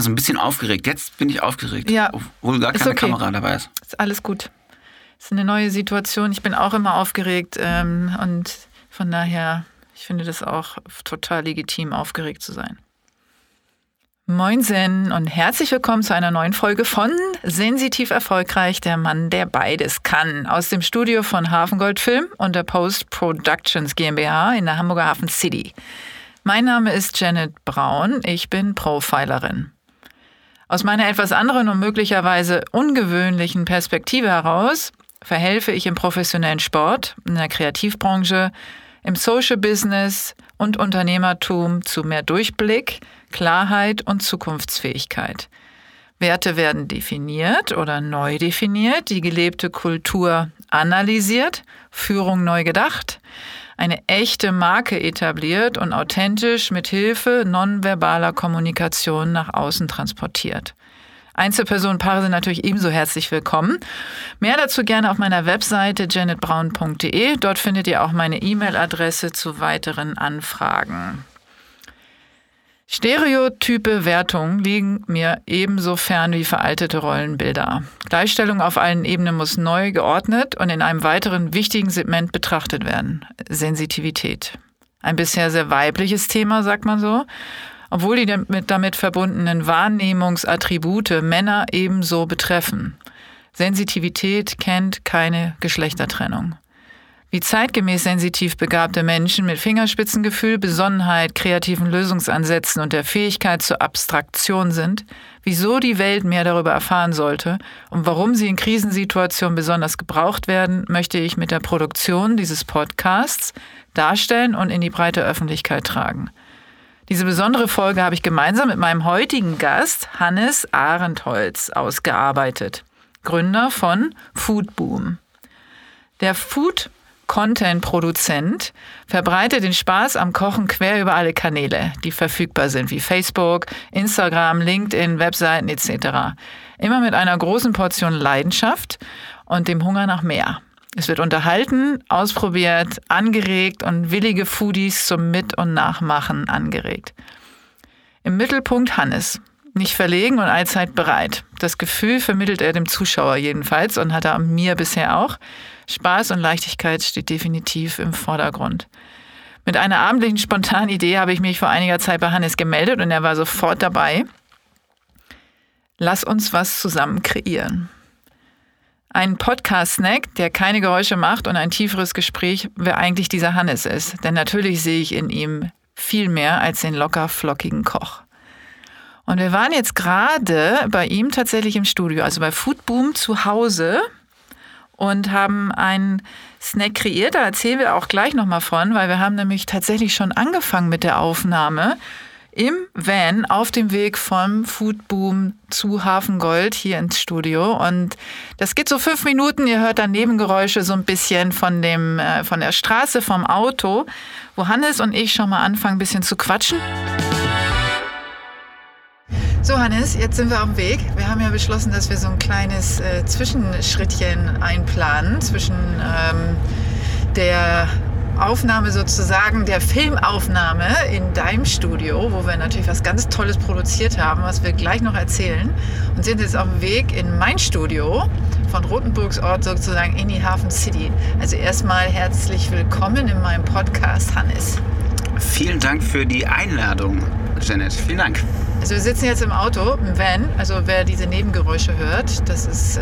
ja so ein bisschen aufgeregt. Jetzt bin ich aufgeregt, Ja. obwohl gar Ist keine okay. Kamera dabei ist. Ist alles gut. Ist eine neue Situation. Ich bin auch immer aufgeregt ähm, und von daher, ich finde das auch total legitim, aufgeregt zu sein. Moinsen und herzlich willkommen zu einer neuen Folge von Sensitiv Erfolgreich, der Mann, der beides kann. Aus dem Studio von Hafengold Film und der Post Productions GmbH in der Hamburger Hafen City. Mein Name ist Janet Braun, ich bin Profilerin. Aus meiner etwas anderen und möglicherweise ungewöhnlichen Perspektive heraus verhelfe ich im professionellen Sport, in der Kreativbranche, im Social Business und Unternehmertum zu mehr Durchblick, Klarheit und Zukunftsfähigkeit. Werte werden definiert oder neu definiert, die gelebte Kultur analysiert, Führung neu gedacht, eine echte Marke etabliert und authentisch mit Hilfe nonverbaler Kommunikation nach außen transportiert. Einzelpersonenpaare sind natürlich ebenso herzlich willkommen. Mehr dazu gerne auf meiner Webseite janetbraun.de. Dort findet ihr auch meine E-Mail-Adresse zu weiteren Anfragen. Stereotype Wertungen liegen mir ebenso fern wie veraltete Rollenbilder. Gleichstellung auf allen Ebenen muss neu geordnet und in einem weiteren wichtigen Segment betrachtet werden. Sensitivität. Ein bisher sehr weibliches Thema, sagt man so, obwohl die damit, verbundenen Wahrnehmungsattribute Männer ebenso betreffen. Sensitivität kennt keine Geschlechtertrennung. Wie zeitgemäß sensitiv begabte Menschen mit Fingerspitzengefühl, Besonnenheit, kreativen Lösungsansätzen und der Fähigkeit zur Abstraktion sind, wieso die Welt mehr darüber erfahren sollte und warum sie in Krisensituationen besonders gebraucht werden, möchte ich mit der Produktion dieses Podcasts darstellen und in die breite Öffentlichkeit tragen. Diese besondere Folge habe ich gemeinsam mit meinem heutigen Gast Hannes Arendholz ausgearbeitet, Gründer von Foodboom. Der Food Content-Produzent verbreitet den Spaß am Kochen quer über alle Kanäle, die verfügbar sind, wie Facebook, Instagram, LinkedIn, Webseiten etc. Immer mit einer großen Portion Leidenschaft und dem Hunger nach mehr. Es wird unterhalten, ausprobiert, angeregt und willige Foodies zum Mit- und Nachmachen angeregt. Im Mittelpunkt Hannes. Nicht verlegen und allzeit bereit. Das Gefühl vermittelt er dem Zuschauer jedenfalls und hat er mir bisher auch. Spaß und Leichtigkeit steht definitiv im Vordergrund. Mit einer abendlichen spontanen Idee habe ich mich vor einiger Zeit bei Hannes gemeldet und er war sofort dabei. Lass uns was zusammen kreieren. Ein Podcast-Snack, der keine Geräusche macht und ein tieferes Gespräch, wer eigentlich dieser Hannes ist. Denn natürlich sehe ich in ihm viel mehr als den locker flockigen Koch. Und wir waren jetzt gerade bei ihm tatsächlich im Studio, also bei Foodboom zu Hause und haben einen Snack kreiert. Da erzählen wir auch gleich nochmal von, weil wir haben nämlich tatsächlich schon angefangen mit der Aufnahme im Van auf dem Weg vom Foodboom zu Hafengold hier ins Studio. Und das geht so fünf Minuten. Ihr hört dann Nebengeräusche so ein bisschen von, dem, äh, von der Straße, vom Auto, wo Hannes und ich schon mal anfangen, ein bisschen zu quatschen. So, Hannes, jetzt sind wir auf dem Weg. Wir haben ja beschlossen, dass wir so ein kleines äh, Zwischenschrittchen einplanen zwischen ähm, der Aufnahme sozusagen, der Filmaufnahme in deinem Studio, wo wir natürlich was ganz Tolles produziert haben, was wir gleich noch erzählen. Und sind jetzt auf dem Weg in mein Studio von Rotenburgs Ort sozusagen in die Hafen City. Also erstmal herzlich willkommen in meinem Podcast, Hannes. Vielen Dank für die Einladung, Janet. Vielen Dank. Also wir sitzen jetzt im Auto, im Van. Also wer diese Nebengeräusche hört, das ist, äh,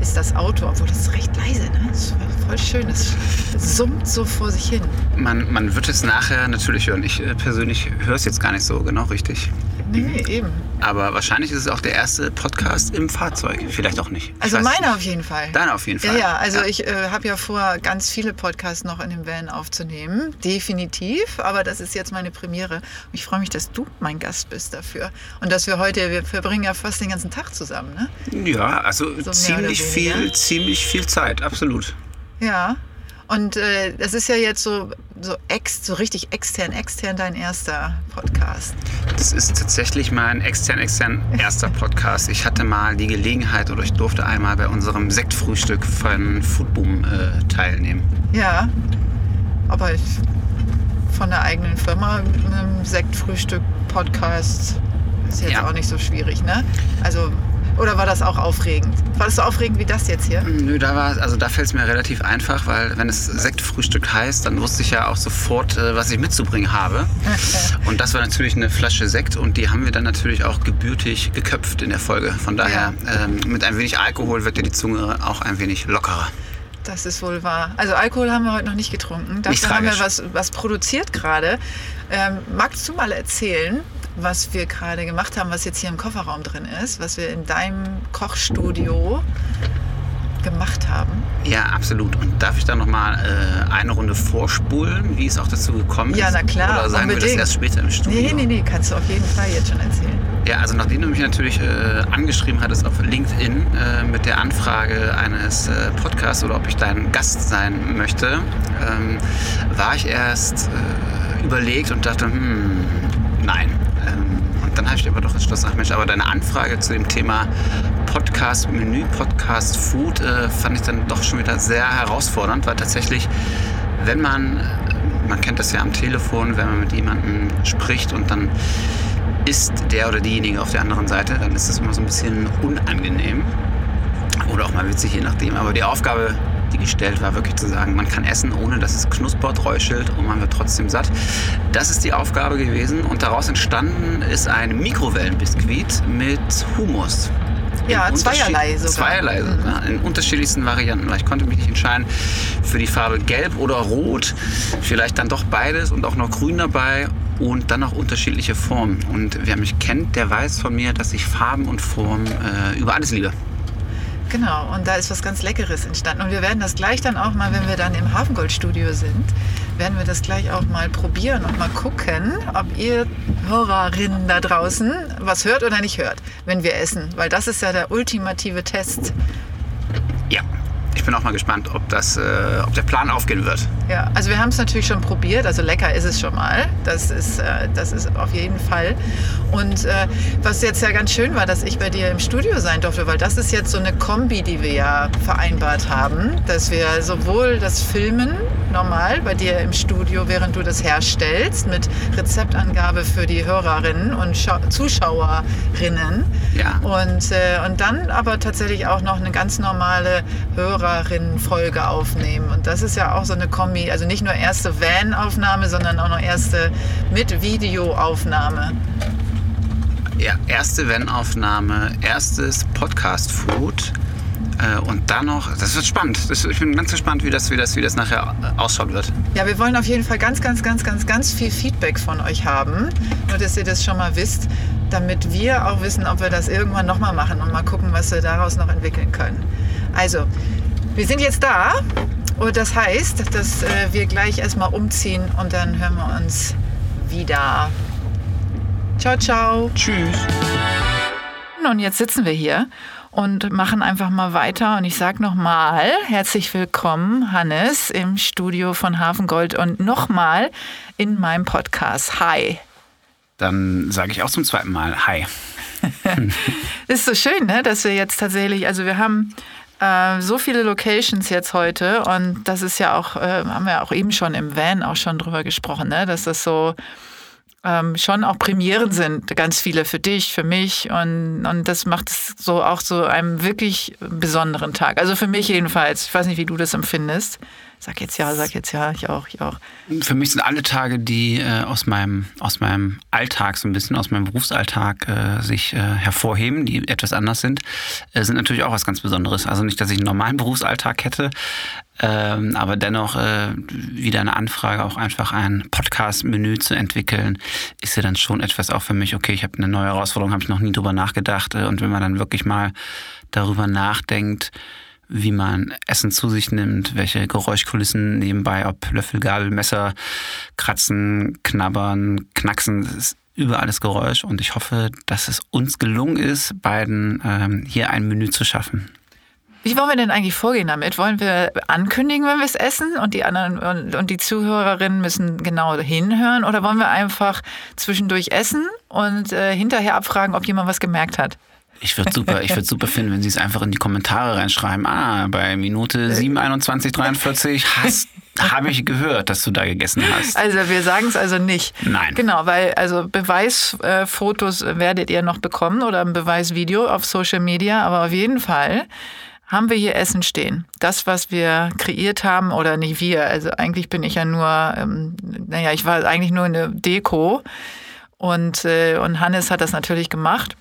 ist das Auto, obwohl das ist recht leise. Ne? Das ist voll schön. Das summt so vor sich hin. Man, man wird es nachher natürlich hören. Ich äh, persönlich höre es jetzt gar nicht so genau richtig. Nee, eben. Aber wahrscheinlich ist es auch der erste Podcast im Fahrzeug. Vielleicht auch nicht. Ich Also weiß meine auf jeden Fall. Deiner auf jeden Ja, Fall. ja, also ich äh, habe ja vor, ganz viele Podcasts noch in dem Van aufzunehmen. Definitiv, aber das ist jetzt meine Premiere. Und ich freue mich, dass du mein Gast bist dafür. Und dass wir heute, wir verbringen ja fast den ganzen Tag zusammen, ne? Ja, also mehr ziemlich viel, weniger. ziemlich viel Zeit, absolut. Ja. Und äh, das ist ja jetzt so, so, ex, so richtig extern, extern dein erster Podcast. Das ist tatsächlich mein extern, extern erster Podcast. Ich hatte mal die Gelegenheit oder ich durfte einmal bei unserem Sektfrühstück von Foodboom äh, teilnehmen. Ja. Aber ich, von der eigenen Firma, einem Sektfrühstück, Podcast, Ist jetzt Ja. auch nicht so schwierig, ne? Also, oder war das auch aufregend? War das so aufregend wie das jetzt hier? Nö, da war also da fällt es mir relativ einfach, weil wenn es Sektfrühstück heißt, dann wusste ich ja auch sofort, äh, was ich mitzubringen habe. Und das war natürlich eine Flasche Sekt und die haben wir dann natürlich auch gebürtig geköpft in der Folge. Von daher, ähm, mit ein wenig Alkohol wird dir die Zunge auch ein wenig lockerer. Das ist wohl wahr. Also Alkohol haben wir heute noch nicht getrunken. Nicht Dafür haben wir was, was produziert gerade. Ähm, magst du mal erzählen, was wir gerade gemacht haben, was jetzt hier im Kofferraum drin ist, was wir in deinem Kochstudio gemacht haben? Ja, absolut. Und darf ich da nochmal äh, eine Runde vorspulen, wie es auch dazu gekommen ist? Ja, na klar, Oder sagen wir unbedingt. das erst später im Studio? Nee, nee, nee, kannst du auf jeden Fall jetzt schon erzählen. Ja, also nachdem du mich natürlich äh, angeschrieben hattest auf LinkedIn äh, mit der Anfrage eines äh, Podcasts oder ob ich dein Gast sein möchte, ähm, war ich erst äh, überlegt und dachte, hm, nein. Dann habe ich aber doch entschlossen, ach Mensch, aber deine Anfrage zu dem Thema Podcast Menü, Podcast Food äh, fand ich dann doch schon wieder sehr herausfordernd, weil tatsächlich, wenn man, man kennt das ja am Telefon, wenn man mit jemandem spricht und dann ist der oder diejenige auf der anderen Seite, dann ist das immer so ein bisschen unangenehm. Oder auch mal witzig, je nachdem. Aber die Aufgabe, die gestellt war, wirklich zu sagen, man kann essen, ohne dass es knuspert, räuschelt und man wird trotzdem satt. Das ist die Aufgabe gewesen und daraus entstanden ist ein Mikrowellenbiskuit mit Hummus. In Ja, zweierlei sogar. Zweierlei Mhm. In unterschiedlichsten Varianten. Ich konnte mich nicht entscheiden für die Farbe Gelb oder Rot. Vielleicht dann doch beides und auch noch Grün dabei und dann noch unterschiedliche Formen. Und wer mich kennt, der weiß von mir, dass ich Farben und Formen äh, über alles liebe. Genau, und da ist was ganz Leckeres entstanden. Und wir werden das gleich dann auch mal, wenn wir dann im Hafengoldstudio sind, werden wir das gleich auch mal probieren und mal gucken, ob ihr Hörerinnen da draußen was hört oder nicht hört, wenn wir essen. Weil das ist ja der ultimative Test. Ja, ich bin auch mal gespannt, ob, das, äh, ob der Plan aufgehen wird. Ja, also wir haben es natürlich schon probiert, also lecker ist es schon mal. Das ist, äh, das ist auf jeden Fall. Und äh, was jetzt ja ganz schön war, dass ich bei dir im Studio sein durfte, weil das ist jetzt so eine Kombi, die wir ja vereinbart haben, dass wir sowohl das Filmen normal bei dir im Studio, während du das herstellst, mit Rezeptangabe für die Hörerinnen und Schau Zuschauerinnen. Ja. Und, äh, und dann aber tatsächlich auch noch eine ganz normale Hörerinnenfolge aufnehmen. Und das ist ja auch so eine Kombi, also nicht nur erste Van-Aufnahme, sondern auch noch erste mit Videoaufnahme. Ja, erste Wenn-Aufnahme, erstes Podcast-Food. Äh, und dann noch, das wird spannend. Das, ich bin ganz gespannt, wie das, wie, das, wie das nachher äh, ausschauen wird. Ja, wir wollen auf jeden Fall ganz, ganz, ganz, ganz, ganz viel Feedback von euch haben. Nur, dass ihr das schon mal wisst, damit wir auch wissen, ob wir das irgendwann nochmal machen und mal gucken, was wir daraus noch entwickeln können. Also, wir sind jetzt da und das heißt, dass äh, wir gleich erstmal umziehen und dann hören wir uns wieder. Ciao, ciao. Tschüss. Und jetzt sitzen wir hier und machen einfach mal weiter. Und ich sage nochmal, herzlich willkommen, Hannes, im Studio von Hafengold und nochmal in meinem Podcast. Hi. Dann sage ich auch zum zweiten Mal Hi. Ist so schön, ne? dass wir jetzt tatsächlich, also wir haben äh, so viele Locations jetzt heute und das ist ja auch, äh, haben wir auch eben schon im Van auch schon drüber gesprochen, ne? dass das so ähm, schon auch Premieren sind, ganz viele für dich, für mich und, und das macht es so auch so einem wirklich besonderen Tag. Also für mich jedenfalls. Ich weiß nicht, wie du das empfindest. Sag jetzt ja, sag jetzt ja, ich auch, ich auch. Für mich sind alle Tage, die äh, aus, meinem, aus meinem Alltag, so ein bisschen aus meinem Berufsalltag äh, sich äh, hervorheben, die etwas anders sind, äh, sind natürlich auch was ganz Besonderes. Also nicht, dass ich einen normalen Berufsalltag hätte, ähm, aber dennoch äh, wieder eine Anfrage, auch einfach ein Podcast-Menü zu entwickeln, ist ja dann schon etwas auch für mich, okay, ich habe eine neue Herausforderung, habe ich noch nie drüber nachgedacht. Äh, und wenn man dann wirklich mal darüber nachdenkt, wie man Essen zu sich nimmt, welche Geräuschkulissen nebenbei, ob Löffel, Gabel, Messer, Kratzen, Knabbern, Knacksen, ist überall das Geräusch und ich hoffe, dass es uns gelungen ist, beiden ähm, hier ein Menü zu schaffen. Wie wollen wir denn eigentlich vorgehen damit? Wollen wir ankündigen, wenn wir es essen und die anderen und, und die Zuhörerinnen müssen genau hinhören oder wollen wir einfach zwischendurch essen und äh, hinterher abfragen, ob jemand was gemerkt hat? Ich würde super, ich würde super finden, wenn Sie es einfach in die Kommentare reinschreiben. Ah, bei Minute 7, 21, 43 hast Habe ich gehört, dass du da gegessen hast. Also wir sagen es also nicht. Nein. Genau, weil also Beweisfotos werdet ihr noch bekommen oder ein Beweisvideo auf Social Media, aber auf jeden Fall haben wir hier Essen stehen. Das, was wir kreiert haben, oder nicht wir, also eigentlich bin ich ja nur, ähm, naja, ich war eigentlich nur eine Deko und, äh, und Hannes hat das natürlich gemacht.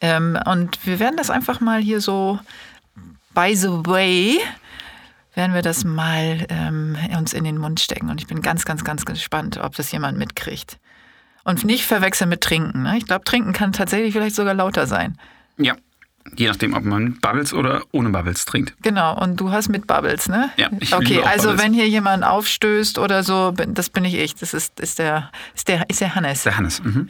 Ähm, und wir werden das einfach mal hier so, by the way, werden wir das mal ähm, uns in den Mund stecken. Und ich bin ganz, ganz, ganz gespannt, ob das jemand mitkriegt. Und nicht verwechseln mit Trinken. Ne? Ich glaube, Trinken kann tatsächlich vielleicht sogar lauter sein. Ja, Je nachdem, ob man mit Bubbles oder ohne Bubbles trinkt. Genau, und du hast mit Bubbles, ne? Ja, ich Okay, also Bubbles. wenn hier jemand aufstößt oder so, das bin ich ich. Das ist, ist, der, ist, der, ist der Hannes. Der Hannes. Mhm.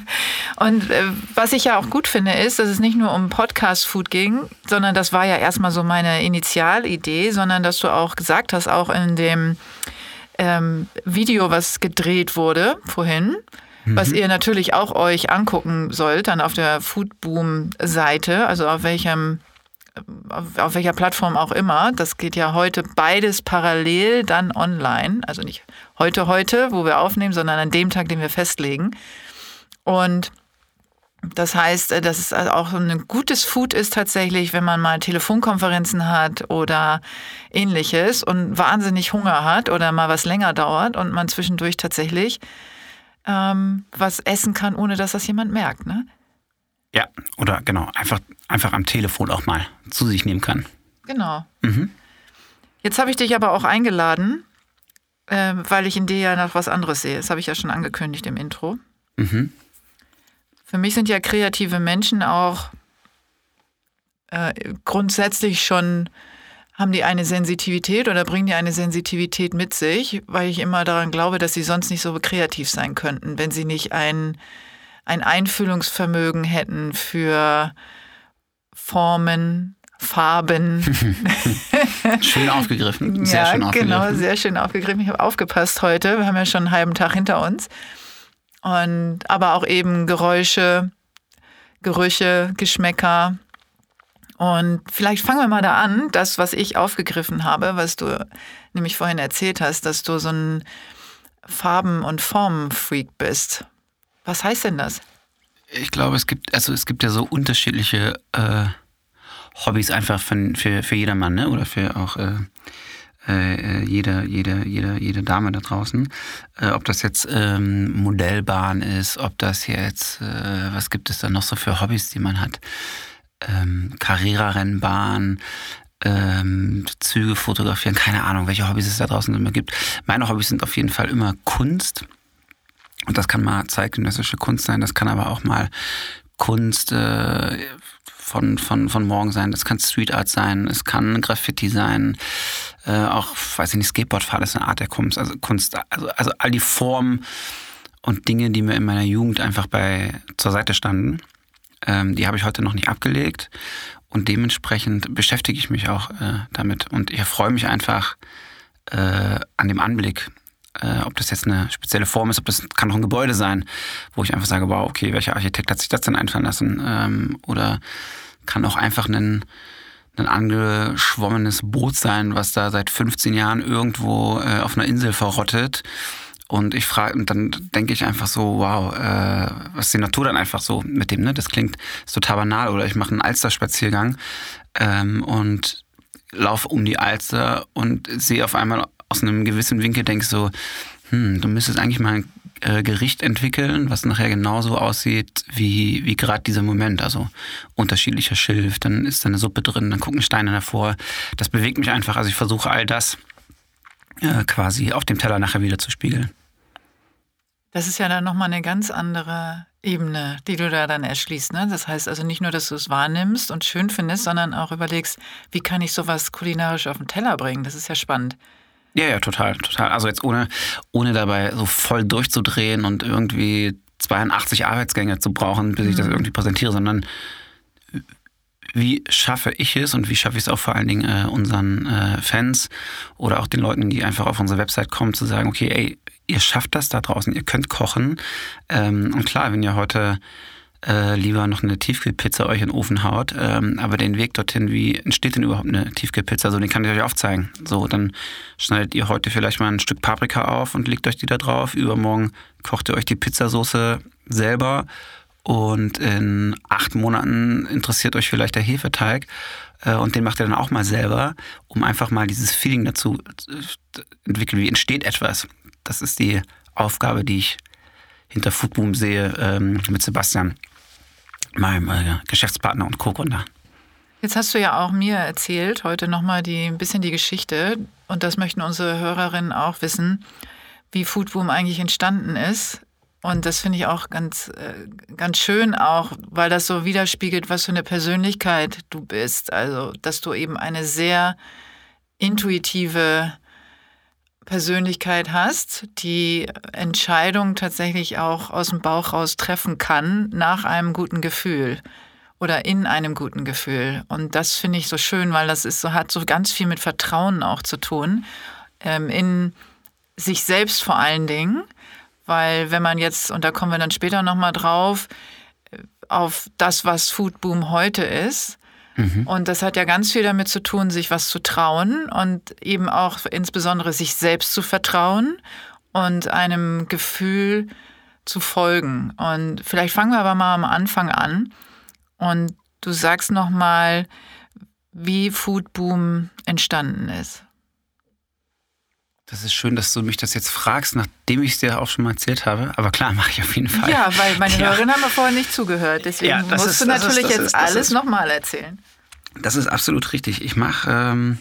Und äh, was ich ja auch gut finde, ist, dass es nicht nur um Podcast-Food ging, sondern das war ja erstmal so meine Initialidee, sondern dass du auch gesagt hast, auch in dem ähm, Video, was gedreht wurde vorhin, was ihr natürlich auch euch angucken sollt, dann auf der Foodboom-Seite, also auf welchem auf, auf welcher Plattform auch immer. Das geht ja heute beides parallel dann online. Also nicht heute, heute, wo wir aufnehmen, sondern an dem Tag, den wir festlegen. Und das heißt, äh, dass es also auch ein gutes Food ist tatsächlich, wenn man mal Telefonkonferenzen hat oder ähnliches und wahnsinnig Hunger hat oder mal was länger dauert und man zwischendurch tatsächlich ähm, was essen kann, ohne dass das jemand merkt. Ne? Ja, oder genau, einfach, einfach am Telefon auch mal zu sich nehmen kann. Genau. Mhm. Jetzt habe ich dich aber auch eingeladen, äh, weil ich in dir ja noch was anderes sehe. Das habe ich ja schon angekündigt im Intro. Mhm. Für mich sind ja kreative Menschen auch äh, grundsätzlich schon, haben die eine Sensitivität oder bringen die eine Sensitivität mit sich, weil ich immer daran glaube, dass sie sonst nicht so kreativ sein könnten, wenn sie nicht ein, ein Einfühlungsvermögen hätten für Formen, Farben. Schön aufgegriffen. Sehr ja, schön aufgegriffen. genau, sehr schön aufgegriffen. Ich habe aufgepasst heute. Wir haben ja schon einen halben Tag hinter uns. Und aber auch eben Geräusche, Gerüche, Geschmäcker. Und vielleicht fangen wir mal da an, das, was ich aufgegriffen habe, was du nämlich vorhin erzählt hast, dass du so ein Farben- und Formen-Freak bist. Was heißt denn das? Ich glaube, es gibt, also es gibt ja so unterschiedliche äh, Hobbys einfach für, für, für jedermann, ne? Oder für auch äh, äh, jede, jede, jede, jede Dame da draußen. Äh, ob das jetzt ähm, Modellbahn ist, ob das jetzt, äh, was gibt es da noch so für Hobbys, die man hat? Ähm, Carrera-Rennbahn, ähm, Züge fotografieren, keine Ahnung, welche Hobbys es da draußen immer gibt. Meine Hobbys sind auf jeden Fall immer Kunst. Und das kann mal zeitgenössische Kunst sein, das kann aber auch mal Kunst äh, von, von, von morgen sein, das kann Street Art sein, es kann Graffiti sein, äh, auch, weiß ich nicht, Skateboardfahren ist eine Art der Kunst, also Kunst, also, also all die Formen und Dinge, die mir in meiner Jugend einfach bei zur Seite standen, ähm, die habe ich heute noch nicht abgelegt und dementsprechend beschäftige ich mich auch äh, damit und ich freue mich einfach äh, an dem Anblick äh, ob das jetzt eine spezielle Form ist, ob das kann auch ein Gebäude sein, wo ich einfach sage, wow, okay, welcher Architekt hat sich das denn einfallen lassen? Ähm, oder kann auch einfach ein, ein angeschwommenes Boot sein, was da seit 15 Jahren irgendwo äh, auf einer Insel verrottet. Und ich frage, und dann denke ich einfach so, wow, äh, was ist die Natur dann einfach so mit dem, ne? Das klingt ist total banal. Oder ich mache einen Alsterspaziergang ähm, und laufe um die Alster und sehe auf einmal aus einem gewissen Winkel denke so, hm, du müsstest eigentlich mal ein äh, Gericht entwickeln, was nachher genauso aussieht wie, wie gerade dieser Moment. Also unterschiedlicher Schilf, dann ist da eine Suppe drin, dann gucken Steine davor. Das bewegt mich einfach. Also ich versuche all das äh, quasi auf dem Teller nachher wieder zu spiegeln. Das ist ja dann nochmal eine ganz andere Ebene, die du da dann erschließt. Ne? Das heißt also nicht nur, dass du es wahrnimmst und schön findest, sondern auch überlegst, wie kann ich sowas kulinarisch auf den Teller bringen? Das ist ja spannend. Ja, ja, total, total. Also jetzt ohne, ohne dabei so voll durchzudrehen und irgendwie 82 Arbeitsgänge zu brauchen, bis ich das irgendwie präsentiere, sondern wie schaffe ich es und wie schaffe ich es auch vor allen Dingen äh, unseren äh, Fans oder auch den Leuten, die einfach auf unsere Website kommen, zu sagen, okay, ey, ihr schafft das da draußen, ihr könnt kochen. Ähm, und klar, wenn ihr heute äh, lieber noch eine Tiefkühlpizza euch in den Ofen haut. Ähm, aber den Weg dorthin, wie entsteht denn überhaupt eine Tiefkühlpizza? So, den kann ich euch aufzeigen. So, dann schneidet ihr heute vielleicht mal ein Stück Paprika auf und legt euch die da drauf. Übermorgen kocht ihr euch die Pizzasauce selber. Und in acht Monaten interessiert euch vielleicht der Hefeteig. Äh, und den macht ihr dann auch mal selber, um einfach mal dieses Feeling dazu zu entwickeln. Wie entsteht etwas? Das ist die Aufgabe, die ich hinter Foodboom sehe ähm, mit Sebastian meinem äh, Geschäftspartner und Co-Gründer. Jetzt hast du ja auch mir erzählt, heute nochmal ein bisschen die Geschichte, und das möchten unsere Hörerinnen auch wissen, wie Foodboom eigentlich entstanden ist. Und das finde ich auch ganz, äh, ganz schön, auch weil das so widerspiegelt, was für eine Persönlichkeit du bist. Also, dass du eben eine sehr intuitive Persönlichkeit hast, die Entscheidungen tatsächlich auch aus dem Bauch raus treffen kann, nach einem guten Gefühl oder in einem guten Gefühl. Und das finde ich so schön, weil das ist so, hat so ganz viel mit Vertrauen auch zu tun. Ähm, in sich selbst vor allen Dingen. Weil wenn man jetzt, und da kommen wir dann später nochmal drauf, auf das, was Foodboom heute ist, Mhm. Und das hat ja ganz viel damit zu tun, sich was zu trauen und eben auch insbesondere sich selbst zu vertrauen und einem Gefühl zu folgen. Und vielleicht fangen wir aber mal am Anfang an und du sagst noch mal, wie Foodboom entstanden ist. Das ist schön, dass du mich das jetzt fragst, nachdem ich es dir auch schon mal erzählt habe. Aber klar, mache ich auf jeden Fall. Ja, weil meine ja. Hörerinnen haben ja vorher nicht zugehört. Deswegen ja, musst ist, du natürlich ist, jetzt ist, alles nochmal erzählen. Das ist absolut richtig. Ich mache ähm,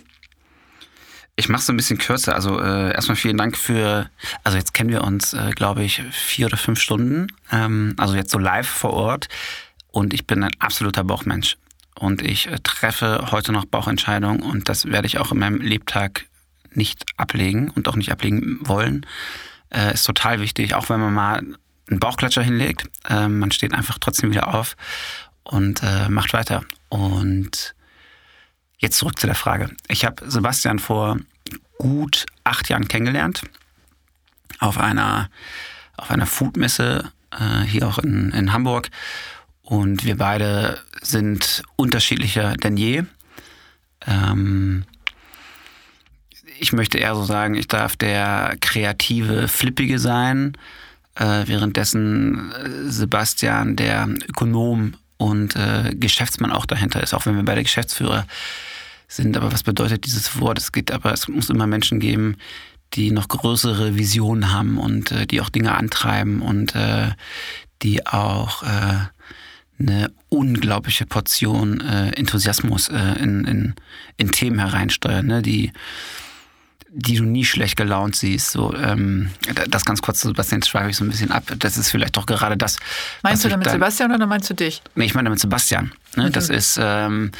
ich mache so ein bisschen kürzer. Also äh, erstmal vielen Dank für, also jetzt kennen wir uns, äh, glaube ich, vier oder fünf Stunden. Ähm, also jetzt so live vor Ort. Und ich bin ein absoluter Bauchmensch. Und ich äh, treffe heute noch Bauchentscheidungen und das werde ich auch in meinem Lebtag nicht ablegen und auch nicht ablegen wollen, äh, ist total wichtig, auch wenn man mal einen Bauchklatscher hinlegt. Äh, man steht einfach trotzdem wieder auf und äh, macht weiter. Und jetzt zurück zu der Frage. Ich habe Sebastian vor gut acht Jahren kennengelernt auf einer, auf einer Foodmesse äh, hier auch in, in Hamburg. Und wir beide sind unterschiedlicher denn je. Ähm, ich möchte eher so sagen, ich darf der kreative, flippige sein, äh, währenddessen äh, Sebastian der Ökonom und äh, Geschäftsmann auch dahinter ist, auch wenn wir beide Geschäftsführer sind. Aber was bedeutet dieses Wort? Es geht aber, es muss immer Menschen geben, die noch größere Visionen haben und äh, die auch Dinge antreiben und äh, die auch äh, eine unglaubliche Portion äh, Enthusiasmus äh, in, in, in Themen hereinsteuern, ne? die die du nie schlecht gelaunt siehst. So, ähm, das ganz kurz, Sebastian, schweife ich so ein bisschen ab. Das ist vielleicht doch gerade das. Meinst du damit dann, Sebastian oder meinst du dich? Nee, ich meine damit Sebastian. Ne? Mhm. Das ist, ähm,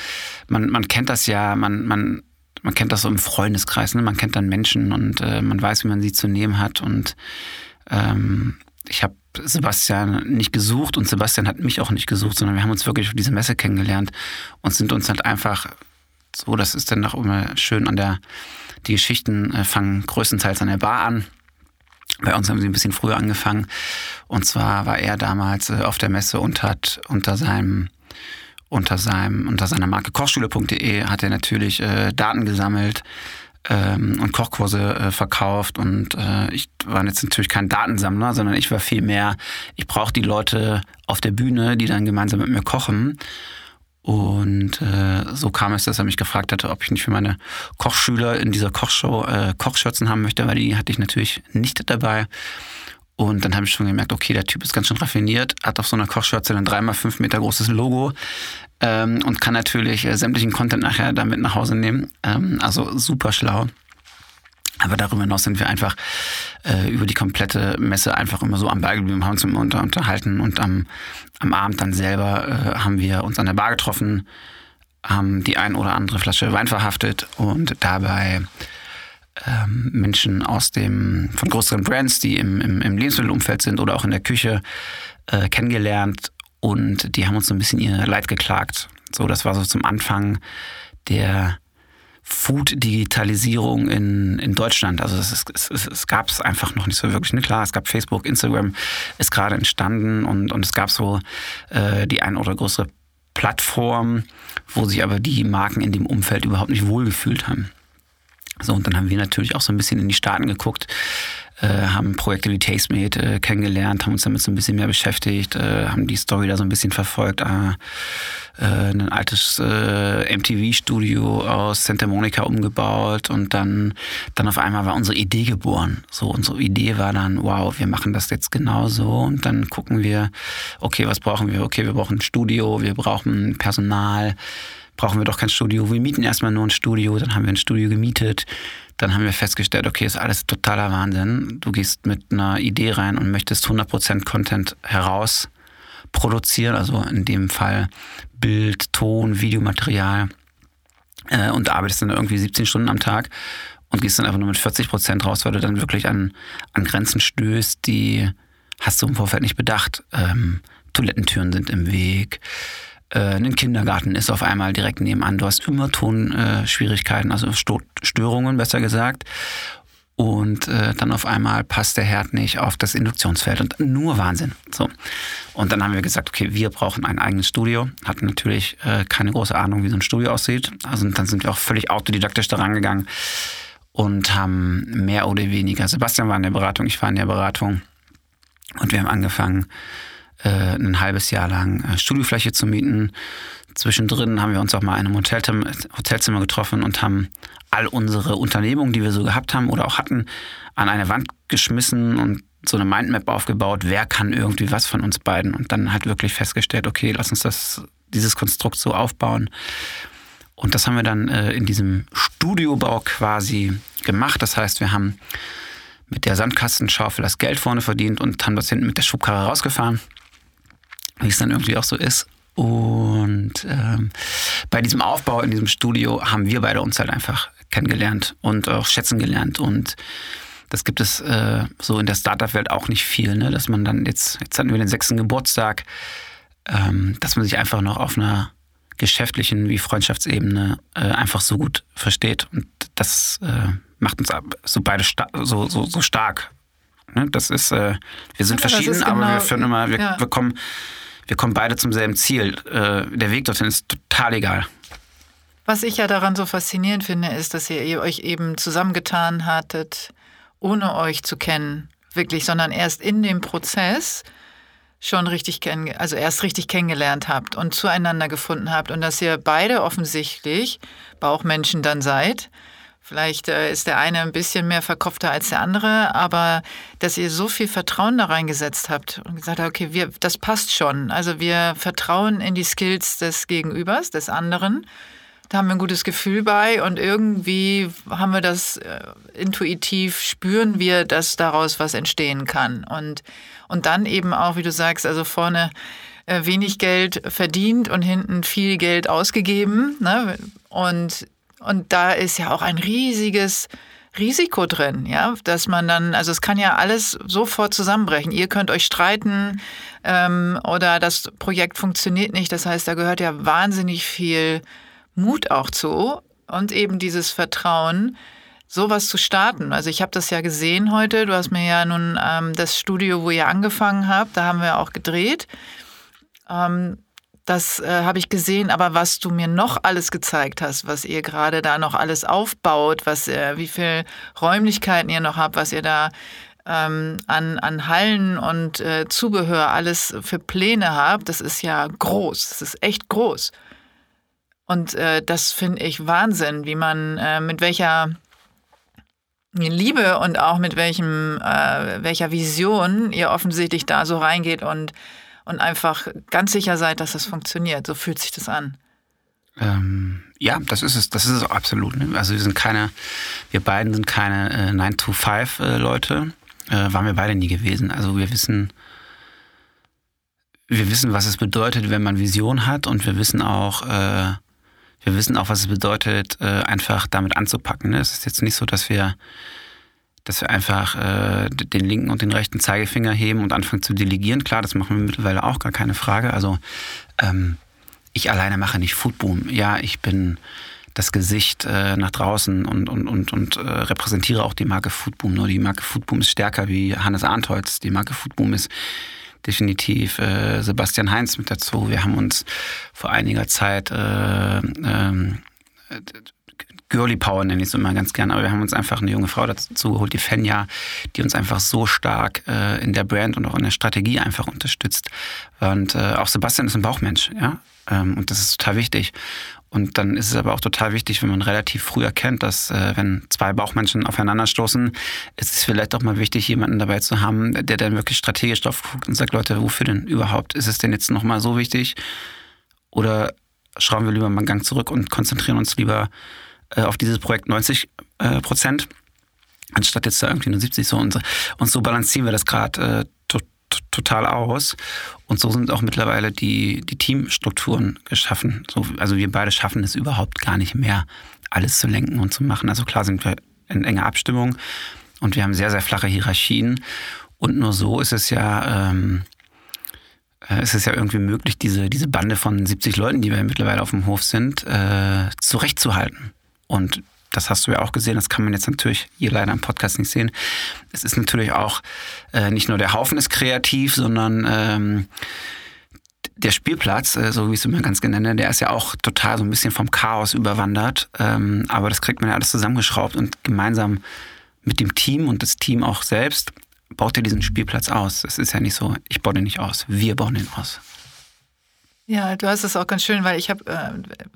man, man kennt das ja, man, man, man kennt das so im Freundeskreis, ne? man kennt dann Menschen und äh, man weiß, wie man sie zu nehmen hat. Und ähm, ich habe Sebastian nicht gesucht und Sebastian hat mich auch nicht gesucht, sondern wir haben uns wirklich auf diese Messe kennengelernt und sind uns halt einfach so, das ist dann auch immer schön an der die Geschichten äh, fangen größtenteils an der Bar an. Bei uns haben sie ein bisschen früher angefangen. Und zwar war er damals äh, auf der Messe und hat unter seinem unter seinem unter seiner Marke kochschule.de hat er natürlich äh, Daten gesammelt ähm, und Kochkurse äh, verkauft und äh, ich war jetzt natürlich kein Datensammler, sondern ich war viel mehr, ich brauche die Leute auf der Bühne, die dann gemeinsam mit mir kochen und äh, so kam es, dass er mich gefragt hatte, ob ich nicht für meine Kochschüler in dieser Kochshow äh, Kochschürzen haben möchte, weil die hatte ich natürlich nicht dabei. Und dann habe ich schon gemerkt, okay, der Typ ist ganz schön raffiniert, hat auf so einer Kochschürze ein dreimal fünf Meter großes Logo ähm, und kann natürlich äh, sämtlichen Content nachher damit nach Hause nehmen. Ähm, also super schlau. Aber darüber hinaus sind wir einfach äh, über die komplette Messe einfach immer so am Ball geblieben, haben uns immer unter, unterhalten und am, am Abend dann selber äh, haben wir uns an der Bar getroffen, haben die ein oder andere Flasche Wein verhaftet und dabei ähm, Menschen aus dem, von größeren Brands, die im, im, im Lebensmittelumfeld sind oder auch in der Küche äh, kennengelernt und die haben uns so ein bisschen ihr Leid geklagt. So, das war so zum Anfang der Food-Digitalisierung in, in Deutschland. Also es, es, es, es gab es einfach noch nicht so wirklich. Ne? Klar, es gab Facebook, Instagram ist gerade entstanden und, und es gab so äh, die ein oder größere Plattform, wo sich aber die Marken in dem Umfeld überhaupt nicht wohlgefühlt haben. So, und dann haben wir natürlich auch so ein bisschen in die Staaten geguckt, haben Projekte wie Tastemate äh, kennengelernt, haben uns damit so ein bisschen mehr beschäftigt, äh, haben die Story da so ein bisschen verfolgt. Äh, äh, ein altes äh, MTV-Studio aus Santa Monica umgebaut und dann, dann auf einmal war unsere Idee geboren. So, unsere Idee war dann, wow, wir machen das jetzt genauso und dann gucken wir, okay, was brauchen wir? Okay, wir brauchen ein Studio, wir brauchen Personal, brauchen wir doch kein Studio. Wir mieten erstmal nur ein Studio, dann haben wir ein Studio gemietet. Dann haben wir festgestellt, okay, ist alles totaler Wahnsinn. Du gehst mit einer Idee rein und möchtest 100% Content heraus produzieren, also in dem Fall Bild, Ton, Videomaterial äh, und arbeitest dann irgendwie 17 Stunden am Tag und gehst dann einfach nur mit 40 Prozent raus, weil du dann wirklich an, an Grenzen stößt, die hast du im Vorfeld nicht bedacht. Ähm, Toilettentüren sind im Weg, ein Kindergarten ist auf einmal direkt nebenan. Du hast immer Tonschwierigkeiten, äh, also Störungen besser gesagt und äh, dann auf einmal passt der Herd nicht auf das Induktionsfeld und nur Wahnsinn. So. Und dann haben wir gesagt, okay, wir brauchen ein eigenes Studio. Hatten natürlich äh, keine große Ahnung, wie so ein Studio aussieht. Also dann sind wir auch völlig autodidaktisch daran gegangen und haben mehr oder weniger, Sebastian war in der Beratung, ich war in der Beratung und wir haben angefangen, äh, ein halbes Jahr lang äh, Studiofläche zu mieten. Zwischendrin haben wir uns auch mal in einem Hotelzimmer, Hotelzimmer getroffen und haben all unsere Unternehmungen, die wir so gehabt haben oder auch hatten, an eine Wand geschmissen und so eine Mindmap aufgebaut, wer kann irgendwie was von uns beiden und dann halt wirklich festgestellt, okay, lass uns das, dieses Konstrukt so aufbauen. Und das haben wir dann äh, in diesem Studiobau quasi gemacht. Das heißt, wir haben mit der Sandkastenschaufel das Geld vorne verdient und haben das hinten mit der Schubkarre rausgefahren, wie es dann irgendwie auch so ist. Und ähm, bei diesem Aufbau in diesem Studio haben wir beide uns halt einfach kennengelernt und auch schätzen gelernt. Und das gibt es äh, so in der Startup-Welt auch nicht viel, ne? dass man dann jetzt, jetzt hatten wir den sechsten Geburtstag, ähm, dass man sich einfach noch auf einer geschäftlichen wie Freundschaftsebene äh, einfach so gut versteht. Und das äh, macht uns so beide so, so, so stark. Ne? Das ist, äh, wir sind ja, verschieden, genau, aber wir finden immer, wir, ja. wir, kommen, wir kommen beide zum selben Ziel. Äh, der Weg dorthin ist total egal. Was ich ja daran so faszinierend finde, ist, dass ihr euch eben zusammengetan hattet, ohne euch zu kennen, wirklich, sondern erst in dem Prozess schon richtig kennen, also erst richtig kennengelernt habt und zueinander gefunden habt und dass ihr beide offensichtlich Bauchmenschen dann seid. Vielleicht äh, ist der eine ein bisschen mehr verkopfter als der andere, aber dass ihr so viel Vertrauen da reingesetzt habt und gesagt habt, okay, wir, das passt schon. Also wir vertrauen in die Skills des Gegenübers, des anderen da haben wir ein gutes Gefühl bei und irgendwie haben wir das äh, intuitiv, spüren wir, dass daraus was entstehen kann. Und, und dann eben auch, wie du sagst, also vorne äh, wenig Geld verdient und hinten viel Geld ausgegeben. Ne? Und, und da ist ja auch ein riesiges Risiko drin, ja, dass man dann, also es kann ja alles sofort zusammenbrechen. Ihr könnt euch streiten ähm, oder das Projekt funktioniert nicht. Das heißt, da gehört ja wahnsinnig viel Mut auch zu und eben dieses Vertrauen, sowas zu starten. Also ich habe das ja gesehen heute. Du hast mir ja nun ähm, das Studio, wo ihr angefangen habt, da haben wir auch gedreht. Ähm, das äh, habe ich gesehen, aber was du mir noch alles gezeigt hast, was ihr gerade da noch alles aufbaut, was äh, wie viel Räumlichkeiten ihr noch habt, was ihr da ähm, an, an Hallen und äh, Zubehör alles für Pläne habt, das ist ja groß. Das ist echt groß. Und äh, das finde ich Wahnsinn, wie man äh, mit welcher Liebe und auch mit welchem, äh, welcher Vision ihr offensichtlich da so reingeht und, und einfach ganz sicher seid, dass das funktioniert. So fühlt sich das an. Ähm, ja, das ist es, das ist es auch absolut. Ne? Also wir sind keine, wir beiden sind keine äh, 9-to-5-Leute. Äh, waren wir beide nie gewesen. Also wir wissen, wir wissen, was es bedeutet, wenn man Vision hat und wir wissen auch, äh, wir wissen auch, was es bedeutet, äh, einfach damit anzupacken. Ne? Es ist jetzt nicht so, dass wir, dass wir einfach äh, den linken und den rechten Zeigefinger heben und anfangen zu delegieren. Klar, das machen wir mittlerweile auch, gar keine Frage. Also ähm, ich alleine mache nicht Foodboom. Ja, ich bin das Gesicht äh, nach draußen und, und, und, und äh, repräsentiere auch die Marke Foodboom. Nur die Marke Foodboom ist stärker wie Hannes Arntholz. Die Marke Foodboom ist definitiv äh, Sebastian Heinz mit dazu. Wir haben uns vor einiger Zeit äh, ähm, Girly Power nenne ich es immer ganz gern, aber wir haben uns einfach eine junge Frau dazu geholt, die Fenja, die uns einfach so stark äh, in der Brand und auch in der Strategie einfach unterstützt. Und äh, auch Sebastian ist ein Bauchmensch, ja, ähm, und das ist total wichtig. Und dann ist es aber auch total wichtig, wenn man relativ früh erkennt, dass äh, wenn zwei Bauchmenschen aufeinanderstoßen, ist es vielleicht auch mal wichtig, jemanden dabei zu haben, der dann wirklich strategisch drauf guckt und sagt, Leute, wofür denn überhaupt? Ist es denn jetzt nochmal so wichtig? Oder schrauben wir lieber mal einen Gang zurück und konzentrieren uns lieber äh, auf dieses Projekt 90 äh, Prozent, anstatt jetzt da irgendwie nur 70 so und, und so balancieren wir das gerade äh, to total aus. Und so sind auch mittlerweile die, die Teamstrukturen geschaffen. So, also wir beide schaffen es überhaupt gar nicht mehr, alles zu lenken und zu machen. Also klar sind wir in enger Abstimmung und wir haben sehr, sehr flache Hierarchien. Und nur so ist es ja, ähm, äh, ist ja irgendwie möglich, diese, diese Bande von 70 Leuten, die wir mittlerweile auf dem Hof sind, äh, zurechtzuhalten. Und das hast du ja auch gesehen, das kann man jetzt natürlich hier leider im Podcast nicht sehen. Es ist natürlich auch äh, nicht nur der Haufen ist kreativ, sondern ähm, der Spielplatz, äh, so wie ich es immer ganz gerne nenne, der ist ja auch total so ein bisschen vom Chaos überwandert. Ähm, aber das kriegt man ja alles zusammengeschraubt und gemeinsam mit dem Team und das Team auch selbst baut ihr diesen Spielplatz aus. Es ist ja nicht so, ich baue den nicht aus, wir bauen den aus. Ja, du hast es auch ganz schön, weil ich hab, äh,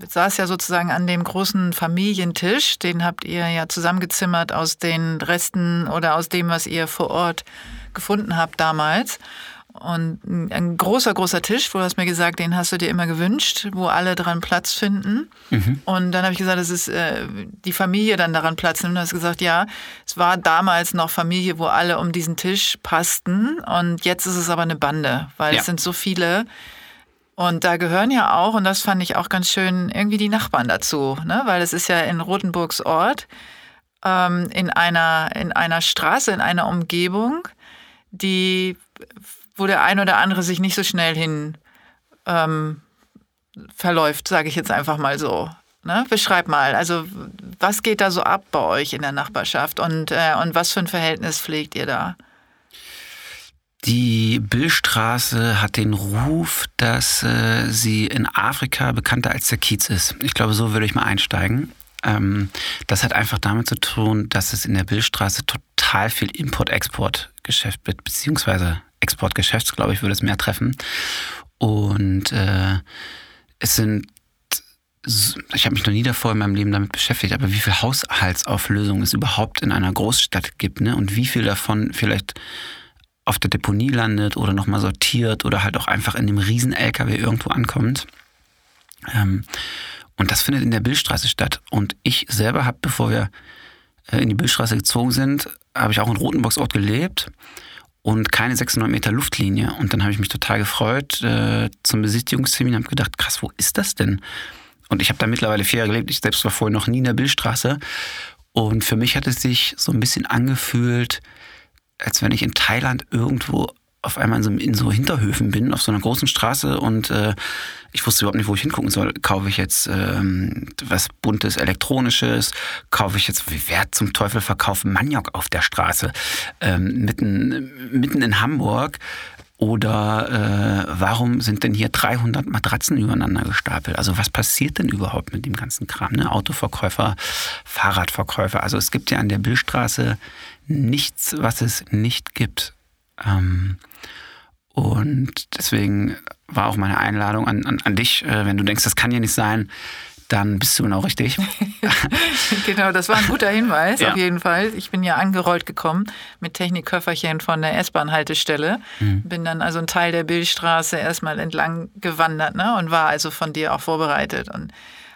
saß ja sozusagen an dem großen Familientisch, den habt ihr ja zusammengezimmert aus den Resten oder aus dem, was ihr vor Ort gefunden habt damals. Und ein großer, großer Tisch, wo du hast mir gesagt, den hast du dir immer gewünscht, wo alle dran Platz finden. Mhm. Und dann habe ich gesagt, es ist äh, die Familie dann daran Platz nimmt. Und du hast gesagt, ja, es war damals noch Familie, wo alle um diesen Tisch passten. Und jetzt ist es aber eine Bande, weil ja. es sind so viele, und da gehören ja auch, und das fand ich auch ganz schön, irgendwie die Nachbarn dazu, ne? weil es ist ja in Rotenburgs Ort, ähm, in, einer, in einer Straße, in einer Umgebung, die, wo der ein oder andere sich nicht so schnell hin ähm, verläuft, sage ich jetzt einfach mal so. Ne? Beschreib mal, also was geht da so ab bei euch in der Nachbarschaft und, äh, und was für ein Verhältnis pflegt ihr da? Die Billstraße hat den Ruf, dass äh, sie in Afrika bekannter als der Kiez ist. Ich glaube, so würde ich mal einsteigen. Ähm, das hat einfach damit zu tun, dass es in der Billstraße total viel Import-Export-Geschäft wird, beziehungsweise Exportgeschäfts, glaube ich, würde es mehr treffen. Und äh, es sind ich habe mich noch nie davor in meinem Leben damit beschäftigt, aber wie viel Haushaltsauflösung es überhaupt in einer Großstadt gibt, ne? Und wie viel davon vielleicht auf der Deponie landet oder nochmal sortiert oder halt auch einfach in dem riesen LKW irgendwo ankommt. Ähm, und das findet in der Billstraße statt. Und ich selber habe, bevor wir äh, in die Billstraße gezogen sind, habe ich auch in Rotenboxort gelebt und keine 600 Meter Luftlinie. Und dann habe ich mich total gefreut äh, zum Besichtigungstermin und habe gedacht, krass, wo ist das denn? Und ich habe da mittlerweile vier Jahre gelebt. Ich selbst war vorher noch nie in der Billstraße. Und für mich hat es sich so ein bisschen angefühlt, als wenn ich in Thailand irgendwo auf einmal in so, in so, Hinterhöfen bin, auf so einer großen Straße und äh, ich wusste überhaupt nicht, wo ich hingucken soll. Kaufe ich jetzt ähm, was Buntes, Elektronisches? Kaufe ich jetzt, wer zum Teufel verkauft Maniok auf der Straße? Ähm, mitten, mitten in Hamburg? Oder äh, warum sind denn hier 300 Matratzen übereinander gestapelt? Also was passiert denn überhaupt mit dem ganzen Kram? Ne? Autoverkäufer, Fahrradverkäufer. Also es gibt ja an der Billstraße nichts, was es nicht gibt. Ähm, und deswegen war auch meine Einladung an, an, an dich, äh, wenn du denkst, das kann ja nicht sein, dann bist du genau richtig. genau, das war ein guter Hinweis, ja. auf jeden Fall. Ich bin ja angerollt gekommen mit Technikköfferchen von der S-Bahn-Haltestelle. Mhm. Bin dann also einen Teil der Bildstraße erstmal entlang gewandert ne, und war also von dir auch vorbereitet. Und,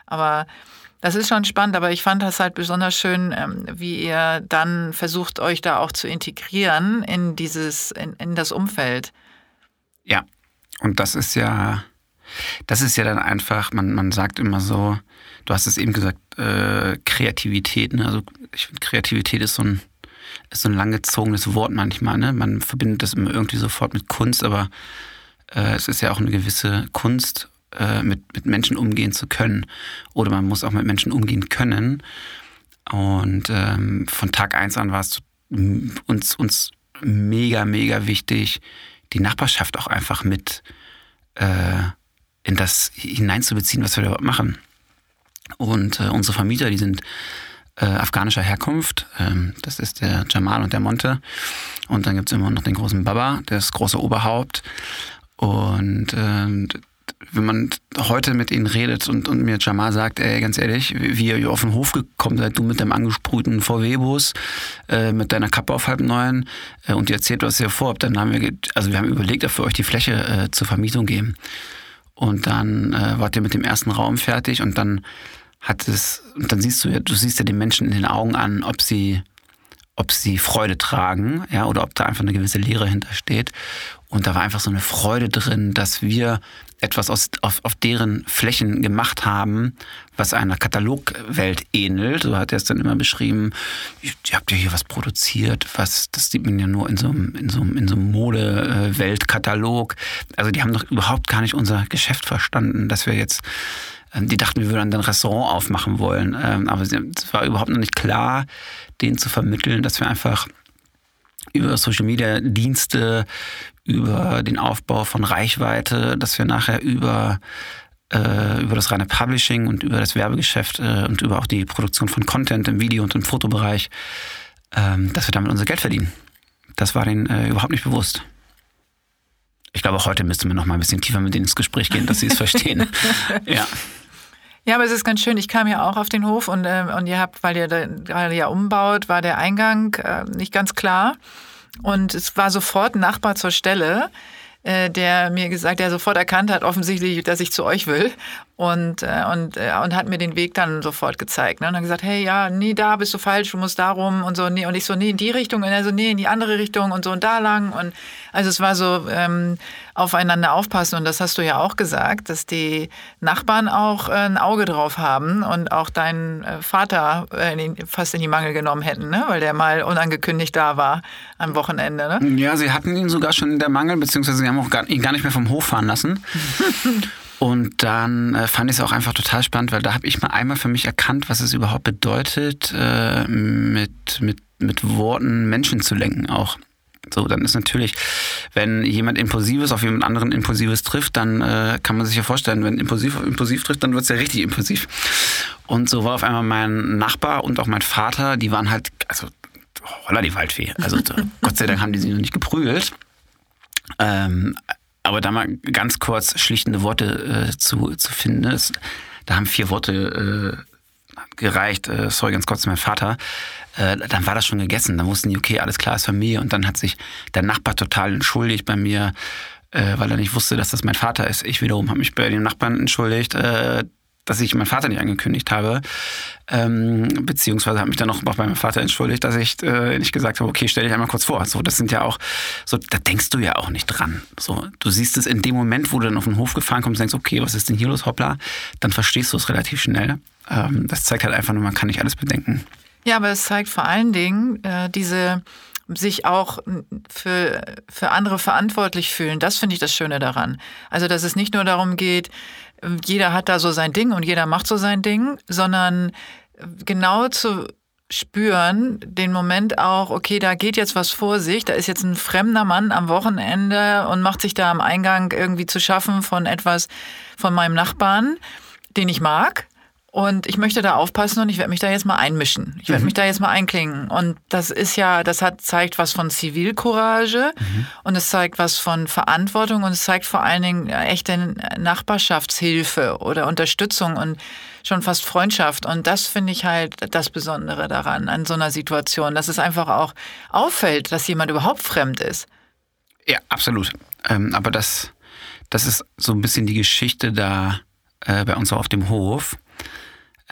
aber das ist schon spannend, aber ich fand das halt besonders schön, ähm, wie ihr dann versucht, euch da auch zu integrieren in dieses, in, in das Umfeld. Ja, und das ist ja, das ist ja dann einfach, man, man sagt immer so, du hast es eben gesagt, äh, Kreativität. Ne? Also ich finde, Kreativität ist so ein, ist so ein langgezogenes Wort manchmal. Ne? Man verbindet das immer irgendwie sofort mit Kunst, aber äh, es ist ja auch eine gewisse Kunst, äh, mit, mit Menschen umgehen zu können. Oder man muss auch mit Menschen umgehen können. Und ähm, von Tag eins an war es uns, uns mega, mega wichtig, die Nachbarschaft auch einfach mit äh, in das hineinzubeziehen, was wir da machen. Und äh, unsere Vermieter, die sind äh, afghanischer Herkunft. Ähm, das ist der Jamal und der Monte. Und dann gibt es immer noch den großen Baba, das große Oberhaupt. Und äh, wenn man heute mit ihnen redet und, und mir Jamal sagt, ey, ganz ehrlich, wie ihr auf den Hof gekommen seid, du mit deinem angesprühten VW-Bus, äh, mit deiner Kappe auf halb neun äh, und ihr erzählt, was ihr vorhabt, dann haben wir, also wir haben überlegt, ob wir euch die Fläche äh, zur Vermietung geben. Und dann äh, wart ihr mit dem ersten Raum fertig und dann hat es, und dann siehst du ja, du siehst ja den Menschen in den Augen an, ob sie, ob sie Freude tragen, ja, oder ob da einfach eine gewisse Leere hintersteht. Und da war einfach so eine Freude drin, dass wir etwas aus, auf, auf deren Flächen gemacht haben, was einer Katalogwelt ähnelt. So hat er es dann immer beschrieben. Ihr habt ja hier was produziert, was, das sieht man ja nur in so einem, in so einem, in so einem Mode-Weltkatalog. Also die haben doch überhaupt gar nicht unser Geschäft verstanden, dass wir jetzt die dachten, wir würden dann ein Restaurant aufmachen wollen. Ähm, aber es war überhaupt noch nicht klar, denen zu vermitteln, dass wir einfach über Social Media Dienste, über den Aufbau von Reichweite, dass wir nachher über äh, über das reine Publishing und über das Werbegeschäft äh, und über auch die Produktion von Content im Video- und im Fotobereich, ähm, dass wir damit unser Geld verdienen. Das war denen äh, überhaupt nicht bewusst. Ich glaube, auch heute müsste man noch mal ein bisschen tiefer mit denen ins Gespräch gehen, dass sie es verstehen. ja. Ja, aber es ist ganz schön. Ich kam ja auch auf den Hof und, äh, und ihr habt, weil ihr gerade ja umbaut, war der Eingang äh, nicht ganz klar. Und es war sofort ein Nachbar zur Stelle, äh, der mir gesagt, der sofort erkannt hat, offensichtlich, dass ich zu euch will und, äh, und, äh, und hat mir den Weg dann sofort gezeigt. Ne? Und hat gesagt, hey, ja, nee, da bist du falsch, du musst darum und so. Nee. Und ich so, nee, in die Richtung, und er so, nee, in die andere Richtung und so und da lang. Und also es war so ähm, aufeinander aufpassen. Und das hast du ja auch gesagt, dass die Nachbarn auch äh, ein Auge drauf haben und auch deinen äh, Vater äh, in den, fast in die Mangel genommen hätten, ne? weil der mal unangekündigt da war am Wochenende. Ne? Ja, sie hatten ihn sogar schon in der Mangel, beziehungsweise sie haben auch gar, ihn gar nicht mehr vom Hof fahren lassen. Und dann äh, fand ich es auch einfach total spannend, weil da habe ich mal einmal für mich erkannt, was es überhaupt bedeutet, äh, mit, mit, mit Worten Menschen zu lenken auch. So, dann ist natürlich, wenn jemand Impulsives auf jemand anderen Impulsives trifft, dann äh, kann man sich ja vorstellen, wenn Impulsiv auf Impulsiv trifft, dann wird es ja richtig impulsiv. Und so war auf einmal mein Nachbar und auch mein Vater, die waren halt, also holla die Waldfee. Also Gott sei Dank haben die sich noch nicht geprügelt. Ähm, aber da mal ganz kurz schlichtende Worte äh, zu, zu finden. Das, da haben vier Worte äh, gereicht. Äh, sorry, ganz kurz, mein Vater. Äh, dann war das schon gegessen. Dann wussten die, okay, alles klar, ist Familie. Und dann hat sich der Nachbar total entschuldigt bei mir, äh, weil er nicht wusste, dass das mein Vater ist. Ich wiederum habe mich bei dem Nachbarn entschuldigt, äh, dass ich meinen Vater nicht angekündigt habe. Ähm, beziehungsweise habe mich dann noch bei meinem Vater entschuldigt, dass ich äh, nicht gesagt habe, okay, stell dich einmal kurz vor. So, das sind ja auch, so, da denkst du ja auch nicht dran. So, du siehst es in dem Moment, wo du dann auf den Hof gefahren kommst und denkst, okay, was ist denn hier los, hoppla, dann verstehst du es relativ schnell. Ähm, das zeigt halt einfach nur, man kann nicht alles bedenken. Ja, aber es zeigt vor allen Dingen äh, diese sich auch für, für andere verantwortlich fühlen. Das finde ich das Schöne daran. Also, dass es nicht nur darum geht, jeder hat da so sein Ding und jeder macht so sein Ding, sondern genau zu spüren, den Moment auch, okay, da geht jetzt was vor sich, da ist jetzt ein fremder Mann am Wochenende und macht sich da am Eingang irgendwie zu schaffen von etwas von meinem Nachbarn, den ich mag und ich möchte da aufpassen und ich werde mich da jetzt mal einmischen. Ich werde mhm. mich da jetzt mal einklingen. Und das ist ja, das hat, zeigt was von Zivilcourage mhm. und es zeigt was von Verantwortung und es zeigt vor allen Dingen echte Nachbarschaftshilfe oder Unterstützung und schon fast Freundschaft. Und das finde ich halt das Besondere daran, an so einer Situation, dass es einfach auch auffällt, dass jemand überhaupt fremd ist. Ja, absolut. Ähm, aber das, das ist so ein bisschen die Geschichte da äh, bei uns auf dem Hof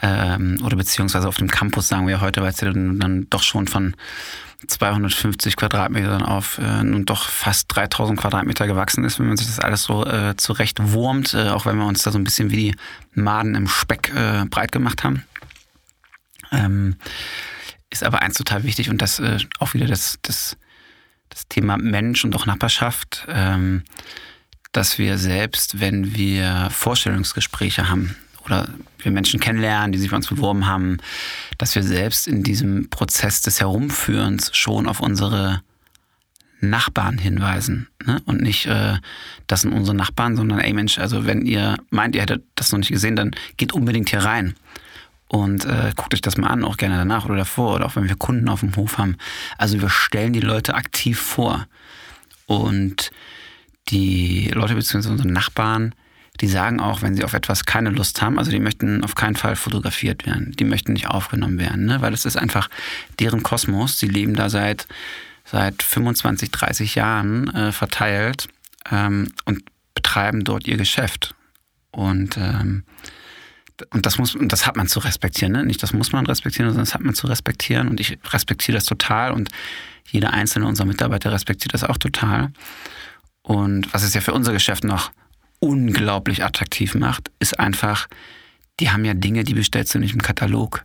ähm, oder beziehungsweise auf dem Campus, sagen wir heute, weil es ja dann, doch schon von 250 Quadratmetern auf äh, nun doch fast 3000 Quadratmeter gewachsen ist, wenn man sich das alles so äh, zurecht wurmt, äh, auch wenn wir uns da so ein bisschen wie die Maden im Speck äh, breit gemacht haben. Ähm, ist aber eins total wichtig und das äh, auch wieder das, das, das Thema Mensch und auch Nachbarschaft. Ähm, dass wir selbst, wenn wir Vorstellungsgespräche haben oder wir Menschen kennenlernen, die sich bei uns beworben haben, dass wir selbst in diesem Prozess des Herumführens schon auf unsere Nachbarn hinweisen. Ne? Und nicht, äh, das sind unsere Nachbarn, sondern, ey Mensch, also wenn ihr meint, ihr hättet das noch nicht gesehen, dann geht unbedingt hier rein. Und äh, guckt euch das mal an, auch gerne danach oder davor, oder auch wenn wir Kunden auf dem Hof haben. Also wir stellen die Leute aktiv vor. Und die Leute bzw. unsere Nachbarn, die sagen auch, wenn sie auf etwas keine Lust haben, also die möchten auf keinen Fall fotografiert werden, die möchten nicht aufgenommen werden, ne? weil es ist einfach deren Kosmos. Sie leben da seit seit 25, 30 Jahren äh, verteilt ähm, und betreiben dort ihr Geschäft. Und, ähm, und das muss, und das hat man zu respektieren, ne? Nicht das muss man respektieren, sondern das hat man zu respektieren. Und ich respektiere das total und jeder einzelne unserer Mitarbeiter respektiert das auch total. Und was es ja für unser Geschäft noch unglaublich attraktiv macht, ist einfach, die haben ja Dinge, die bestellst du nicht im Katalog,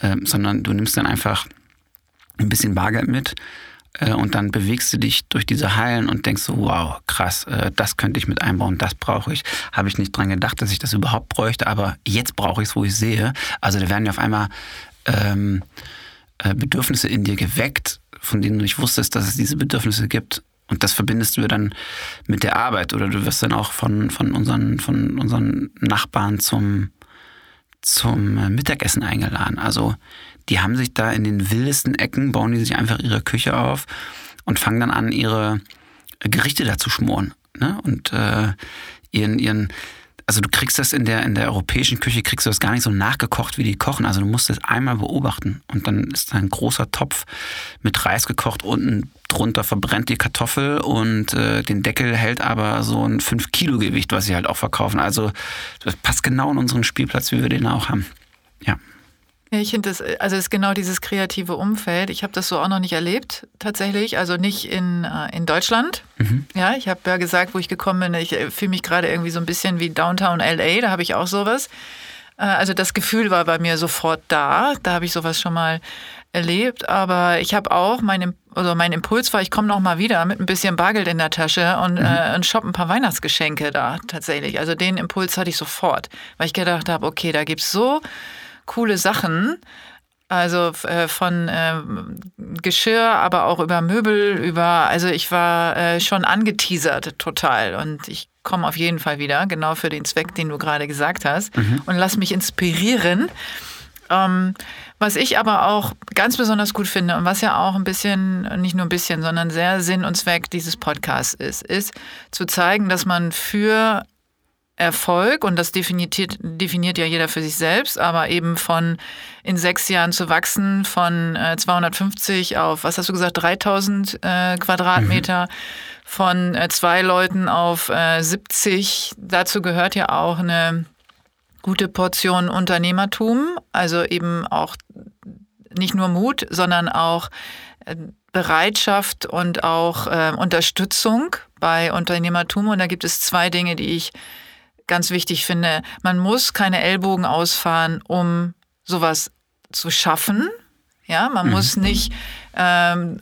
ähm, sondern du nimmst dann einfach ein bisschen Bargeld mit äh, und dann bewegst du dich durch diese Hallen und denkst so, wow, krass, äh, das könnte ich mit einbauen, das brauche ich. Habe ich nicht dran gedacht, dass ich das überhaupt bräuchte, aber jetzt brauche ich es, wo ich sehe. Also da werden ja auf einmal ähm, äh, Bedürfnisse in dir geweckt, von denen du nicht wusstest, dass es diese Bedürfnisse gibt. Und das verbindest du dann mit der Arbeit oder du wirst dann auch von, von, unseren, von unseren Nachbarn zum, zum Mittagessen eingeladen. Also die haben sich da in den wildesten Ecken, bauen die sich einfach ihre Küche auf und fangen dann an, ihre Gerichte da zu schmoren. Ne? Und äh, ihren, ihren, also du kriegst das in der, in der europäischen Küche, kriegst du das gar nicht so nachgekocht, wie die kochen. Also du musst das einmal beobachten. Und dann ist da ein großer Topf mit Reis gekocht, unten drunter verbrennt die Kartoffel und äh, den Deckel hält aber so ein 5 Kilo Gewicht, was sie halt auch verkaufen. Also das passt genau in unseren Spielplatz, wie wir den auch haben. Ja. Ja, ich finde das, also es ist genau dieses kreative Umfeld. Ich habe das so auch noch nicht erlebt, tatsächlich. Also nicht in, äh, in Deutschland. Mhm. Ja, ich habe ja gesagt, wo ich gekommen bin, ich äh, fühle mich gerade irgendwie so ein bisschen wie Downtown LA, da habe ich auch sowas. Äh, also das Gefühl war bei mir sofort da. Da habe ich sowas schon mal erlebt. Aber ich habe auch, mein, also mein Impuls war, ich komme noch mal wieder mit ein bisschen Bargeld in der Tasche und, mhm. äh, und shoppe ein paar Weihnachtsgeschenke da tatsächlich. Also den Impuls hatte ich sofort, weil ich gedacht habe, okay, da gibt es so coole Sachen. Also äh, von äh, Geschirr, aber auch über Möbel, über, also ich war äh, schon angeteasert total und ich komme auf jeden Fall wieder, genau für den Zweck, den du gerade gesagt hast mhm. und lass mich inspirieren. Ähm, was ich aber auch ganz besonders gut finde und was ja auch ein bisschen, nicht nur ein bisschen, sondern sehr Sinn und Zweck dieses Podcasts ist, ist zu zeigen, dass man für Erfolg und das definiert, definiert ja jeder für sich selbst, aber eben von in sechs Jahren zu wachsen von äh, 250 auf, was hast du gesagt, 3000 äh, Quadratmeter, mhm. von äh, zwei Leuten auf äh, 70. Dazu gehört ja auch eine gute Portion Unternehmertum, also eben auch nicht nur Mut, sondern auch äh, Bereitschaft und auch äh, Unterstützung bei Unternehmertum. Und da gibt es zwei Dinge, die ich ganz wichtig finde, man muss keine Ellbogen ausfahren, um sowas zu schaffen. Ja, man mhm. muss nicht ähm,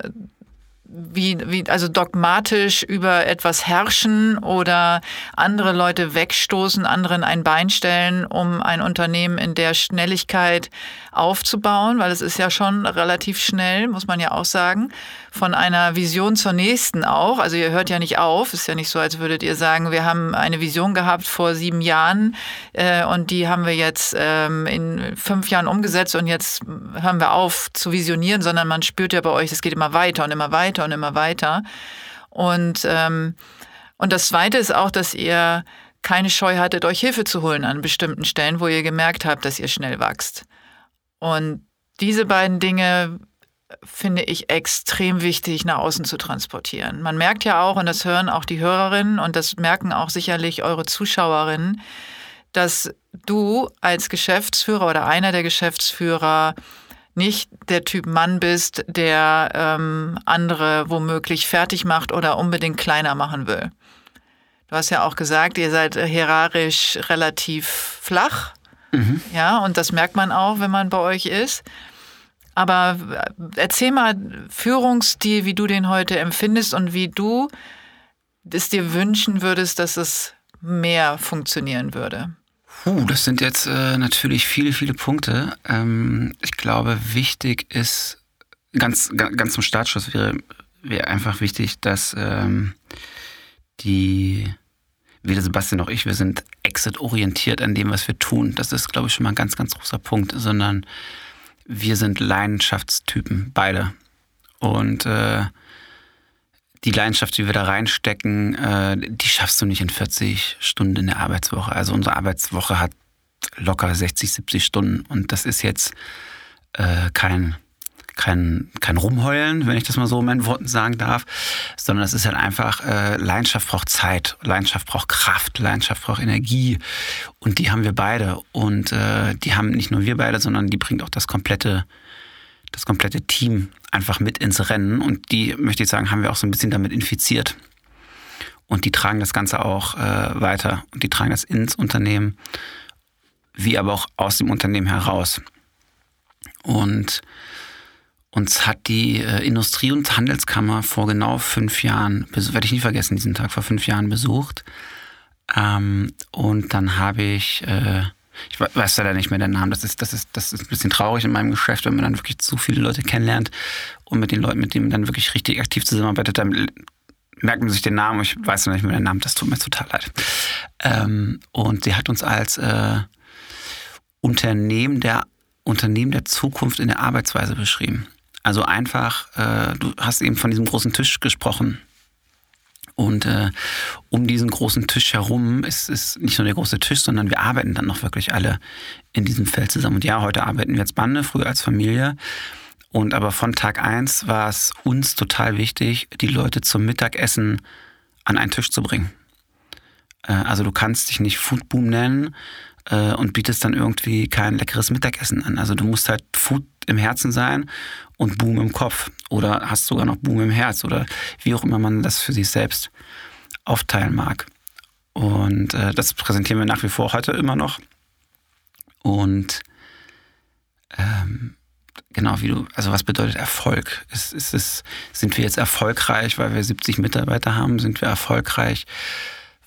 wie, wie, also dogmatisch über etwas herrschen oder andere Leute wegstoßen, anderen ein Bein stellen, um ein Unternehmen in der Schnelligkeit aufzubauen, weil es ist ja schon relativ schnell, muss man ja auch sagen, von einer Vision zur nächsten auch. Also ihr hört ja nicht auf, ist ja nicht so, als würdet ihr sagen, wir haben eine Vision gehabt vor sieben Jahren äh, und die haben wir jetzt ähm, in fünf Jahren umgesetzt und jetzt hören wir auf zu visionieren, sondern man spürt ja bei euch, es geht immer weiter und immer weiter und immer weiter. Und, ähm, und das Zweite ist auch, dass ihr keine Scheu hattet, euch Hilfe zu holen an bestimmten Stellen, wo ihr gemerkt habt, dass ihr schnell wächst. Und diese beiden Dinge finde ich extrem wichtig nach außen zu transportieren. Man merkt ja auch, und das hören auch die Hörerinnen und das merken auch sicherlich eure Zuschauerinnen, dass du als Geschäftsführer oder einer der Geschäftsführer nicht der Typ Mann bist, der ähm, andere womöglich fertig macht oder unbedingt kleiner machen will. Du hast ja auch gesagt, ihr seid hierarchisch relativ flach. Mhm. Ja, und das merkt man auch, wenn man bei euch ist. Aber erzähl mal Führungsstil, wie du den heute empfindest und wie du es dir wünschen würdest, dass es mehr funktionieren würde? Puh, das sind jetzt äh, natürlich viele, viele Punkte. Ähm, ich glaube, wichtig ist, ganz, ganz zum Startschuss wäre, wäre einfach wichtig, dass ähm, die, weder Sebastian noch ich, wir sind exit-orientiert an dem, was wir tun. Das ist, glaube ich, schon mal ein ganz, ganz großer Punkt, sondern wir sind Leidenschaftstypen, beide. Und äh, die Leidenschaft, die wir da reinstecken, äh, die schaffst du nicht in 40 Stunden in der Arbeitswoche. Also unsere Arbeitswoche hat locker 60, 70 Stunden. Und das ist jetzt äh, kein, kein, kein Rumheulen, wenn ich das mal so in meinen Worten sagen darf, sondern es ist halt einfach, äh, Leidenschaft braucht Zeit, Leidenschaft braucht Kraft, Leidenschaft braucht Energie. Und die haben wir beide. Und äh, die haben nicht nur wir beide, sondern die bringt auch das komplette das komplette Team einfach mit ins Rennen und die, möchte ich sagen, haben wir auch so ein bisschen damit infiziert. Und die tragen das Ganze auch äh, weiter und die tragen das ins Unternehmen, wie aber auch aus dem Unternehmen heraus. Und uns hat die äh, Industrie- und Handelskammer vor genau fünf Jahren, werde ich nie vergessen, diesen Tag vor fünf Jahren besucht. Ähm, und dann habe ich äh, ich weiß leider nicht mehr den Namen. Das ist, das, ist, das ist ein bisschen traurig in meinem Geschäft, wenn man dann wirklich zu viele Leute kennenlernt und mit den Leuten, mit denen man dann wirklich richtig aktiv zusammenarbeitet, dann merkt man sich den Namen. Ich weiß noch nicht mehr den Namen, das tut mir total leid. Ähm, und sie hat uns als äh, Unternehmen, der, Unternehmen der Zukunft in der Arbeitsweise beschrieben. Also einfach, äh, du hast eben von diesem großen Tisch gesprochen. Und äh, um diesen großen Tisch herum ist, ist nicht nur der große Tisch, sondern wir arbeiten dann noch wirklich alle in diesem Feld zusammen. Und ja, heute arbeiten wir als Bande, früher als Familie. Und aber von Tag eins war es uns total wichtig, die Leute zum Mittagessen an einen Tisch zu bringen. Äh, also du kannst dich nicht Foodboom nennen äh, und bietest dann irgendwie kein leckeres Mittagessen an. Also du musst halt Food im Herzen sein und Boom im Kopf oder hast sogar noch Boom im Herz oder wie auch immer man das für sich selbst aufteilen mag. Und äh, das präsentieren wir nach wie vor heute immer noch. Und ähm, genau wie du, also was bedeutet Erfolg? Ist, ist es, sind wir jetzt erfolgreich, weil wir 70 Mitarbeiter haben? Sind wir erfolgreich,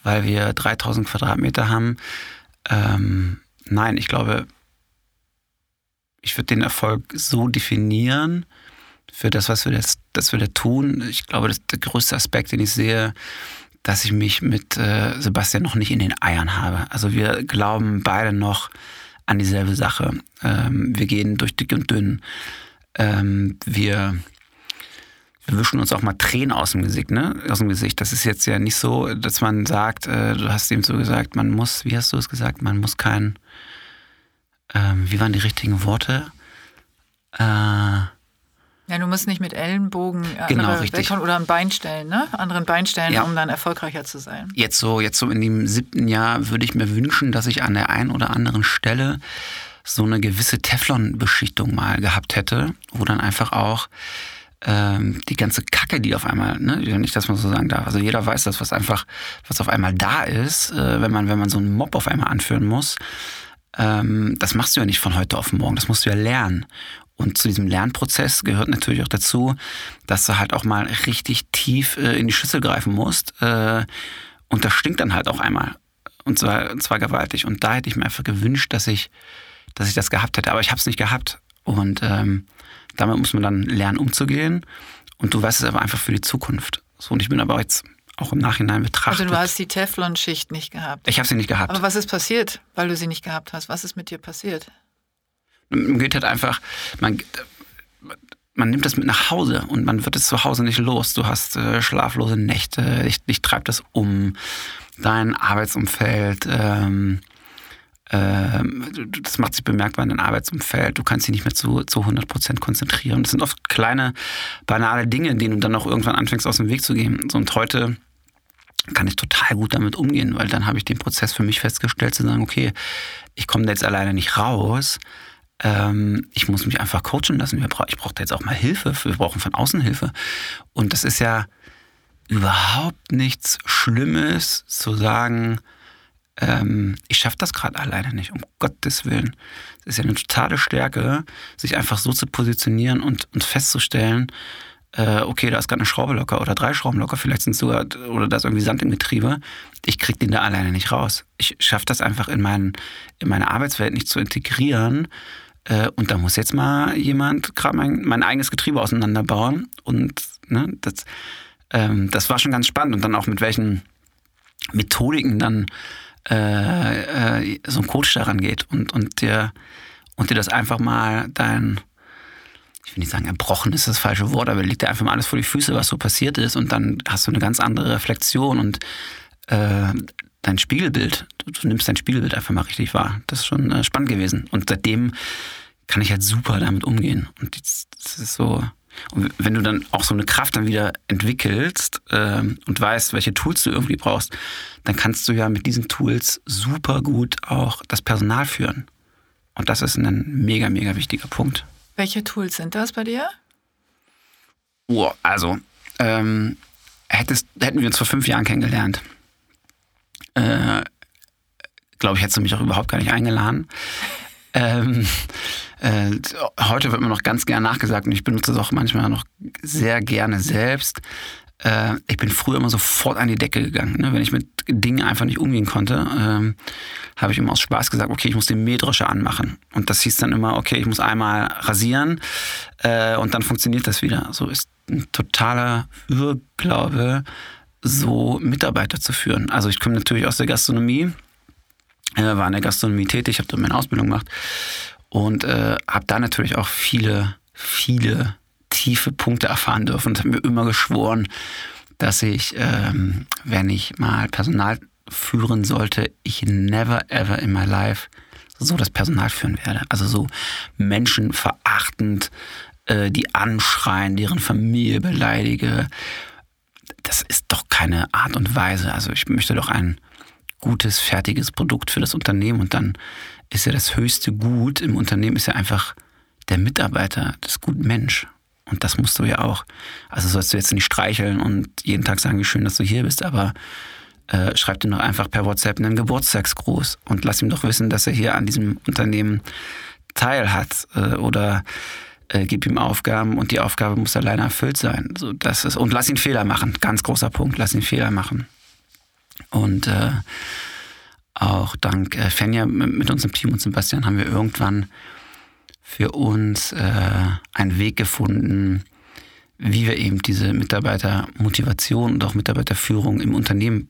weil wir 3000 Quadratmeter haben? Ähm, nein, ich glaube, ich würde den Erfolg so definieren für das, was wir, das, das wir da tun. Ich glaube, das der größte Aspekt, den ich sehe, dass ich mich mit äh, Sebastian noch nicht in den Eiern habe. Also wir glauben beide noch an dieselbe Sache. Ähm, wir gehen durch dick und dünn. Ähm, wir, wir wischen uns auch mal Tränen aus dem Gesicht, ne? Aus dem Gesicht. Das ist jetzt ja nicht so, dass man sagt, äh, du hast ihm so gesagt, man muss, wie hast du es gesagt, man muss kein ähm, wie waren die richtigen Worte? Äh, ja, du musst nicht mit Ellenbogen genau, richtig. oder ein Bein stellen, ne? Anderen Bein stellen, ja. um dann erfolgreicher zu sein. Jetzt so, jetzt so in dem siebten Jahr würde ich mir wünschen, dass ich an der einen oder anderen Stelle so eine gewisse Teflon-Beschichtung mal gehabt hätte, wo dann einfach auch ähm, die ganze Kacke, die auf einmal, ne, nicht, dass man so sagen darf. Also jeder weiß das, was einfach, was auf einmal da ist, äh, wenn man, wenn man so einen Mob auf einmal anführen muss ähm, das machst du ja nicht von heute auf morgen, das musst du ja lernen. Und zu diesem Lernprozess gehört natürlich auch dazu, dass du halt auch mal richtig tief äh, in die Schüssel greifen musst. Äh, und das stinkt dann halt auch einmal. Und zwar, und zwar gewaltig. Und da hätte ich mir einfach gewünscht, dass ich, dass ich das gehabt hätte. Aber ich habe es nicht gehabt. Und ähm, damit muss man dann lernen, umzugehen. Und du weißt es aber einfach für die Zukunft. So, und ich bin aber jetzt auch im Nachhinein betrachtet. Also du hast die Teflon-Schicht nicht gehabt. Ich habe sie nicht gehabt. Aber was ist passiert, weil du sie nicht gehabt hast? Was ist mit dir passiert? Man geht halt einfach, man, man nimmt das mit nach Hause und man wird es zu Hause nicht los. Du hast äh, schlaflose Nächte, dich, dich treibt das um, dein Arbeitsumfeld. Ähm, ähm, das macht sich bemerkbar in deinem Arbeitsumfeld. Du kannst dich nicht mehr zu, zu 100 Prozent konzentrieren. Das sind oft kleine, banale Dinge, denen du dann auch irgendwann anfängst, aus dem Weg zu gehen. und heute kann ich total gut damit umgehen, weil dann habe ich den Prozess für mich festgestellt, zu sagen, okay, ich komme da jetzt alleine nicht raus. Ähm, ich muss mich einfach coachen lassen. Ich brauche da jetzt auch mal Hilfe. Wir brauchen von außen Hilfe. Und das ist ja überhaupt nichts Schlimmes zu sagen, ähm, ich schaffe das gerade alleine nicht, um Gottes Willen. Es ist ja eine totale Stärke, sich einfach so zu positionieren und, und festzustellen, äh, okay, da ist gerade eine Schraube locker oder drei Schrauben locker, vielleicht sind sogar, oder da ist irgendwie Sand im Getriebe. Ich kriege den da alleine nicht raus. Ich schaffe das einfach in, mein, in meine Arbeitswelt nicht zu integrieren. Äh, und da muss jetzt mal jemand gerade mein, mein eigenes Getriebe auseinanderbauen. Und ne, das, ähm, das war schon ganz spannend. Und dann auch mit welchen Methodiken dann äh, äh, so ein Coach daran geht und, und, dir, und dir das einfach mal dein ich will nicht sagen, erbrochen ist das falsche Wort, aber legt dir einfach mal alles vor die Füße, was so passiert ist und dann hast du eine ganz andere Reflexion und äh, dein Spiegelbild, du, du, nimmst dein Spiegelbild einfach mal richtig wahr. Das ist schon äh, spannend gewesen. Und seitdem kann ich halt super damit umgehen. Und das ist so. Und wenn du dann auch so eine Kraft dann wieder entwickelst äh, und weißt, welche Tools du irgendwie brauchst, dann kannst du ja mit diesen Tools super gut auch das Personal führen. Und das ist ein mega, mega wichtiger Punkt. Welche Tools sind das bei dir? Oh, also, ähm, hättest, hätten wir uns vor fünf Jahren kennengelernt, äh, glaube ich, hättest du mich auch überhaupt gar nicht eingeladen. Ähm, äh, heute wird mir noch ganz gern nachgesagt und ich benutze es auch manchmal noch sehr gerne selbst äh, ich bin früher immer sofort an die Decke gegangen. Ne? Wenn ich mit Dingen einfach nicht umgehen konnte, ähm, habe ich immer aus Spaß gesagt, okay, ich muss den Mähdrescher anmachen. Und das hieß dann immer, okay, ich muss einmal rasieren äh, und dann funktioniert das wieder. So ist ein totaler Irrglaube, so Mitarbeiter zu führen. Also ich komme natürlich aus der Gastronomie, äh, war in der Gastronomie tätig, habe da meine Ausbildung gemacht und äh, habe da natürlich auch viele, viele tiefe Punkte erfahren dürfen und habe mir immer geschworen, dass ich, ähm, wenn ich mal Personal führen sollte, ich never ever in my life so das Personal führen werde. Also so menschenverachtend, äh, die anschreien, deren Familie beleidige. Das ist doch keine Art und Weise. Also ich möchte doch ein gutes, fertiges Produkt für das Unternehmen und dann ist ja das höchste Gut im Unternehmen ist ja einfach der Mitarbeiter, das Gut Mensch. Und das musst du ja auch. Also sollst du jetzt nicht streicheln und jeden Tag sagen, wie schön, dass du hier bist, aber äh, schreib dir doch einfach per WhatsApp einen Geburtstagsgruß und lass ihm doch wissen, dass er hier an diesem Unternehmen teil hat. Äh, oder äh, gib ihm Aufgaben und die Aufgabe muss alleine erfüllt sein. So, das ist, und lass ihn Fehler machen. Ganz großer Punkt, lass ihn Fehler machen. Und äh, auch dank äh, Fenja mit unserem Team und Sebastian haben wir irgendwann für uns äh, einen Weg gefunden, wie wir eben diese Mitarbeitermotivation und auch Mitarbeiterführung im Unternehmen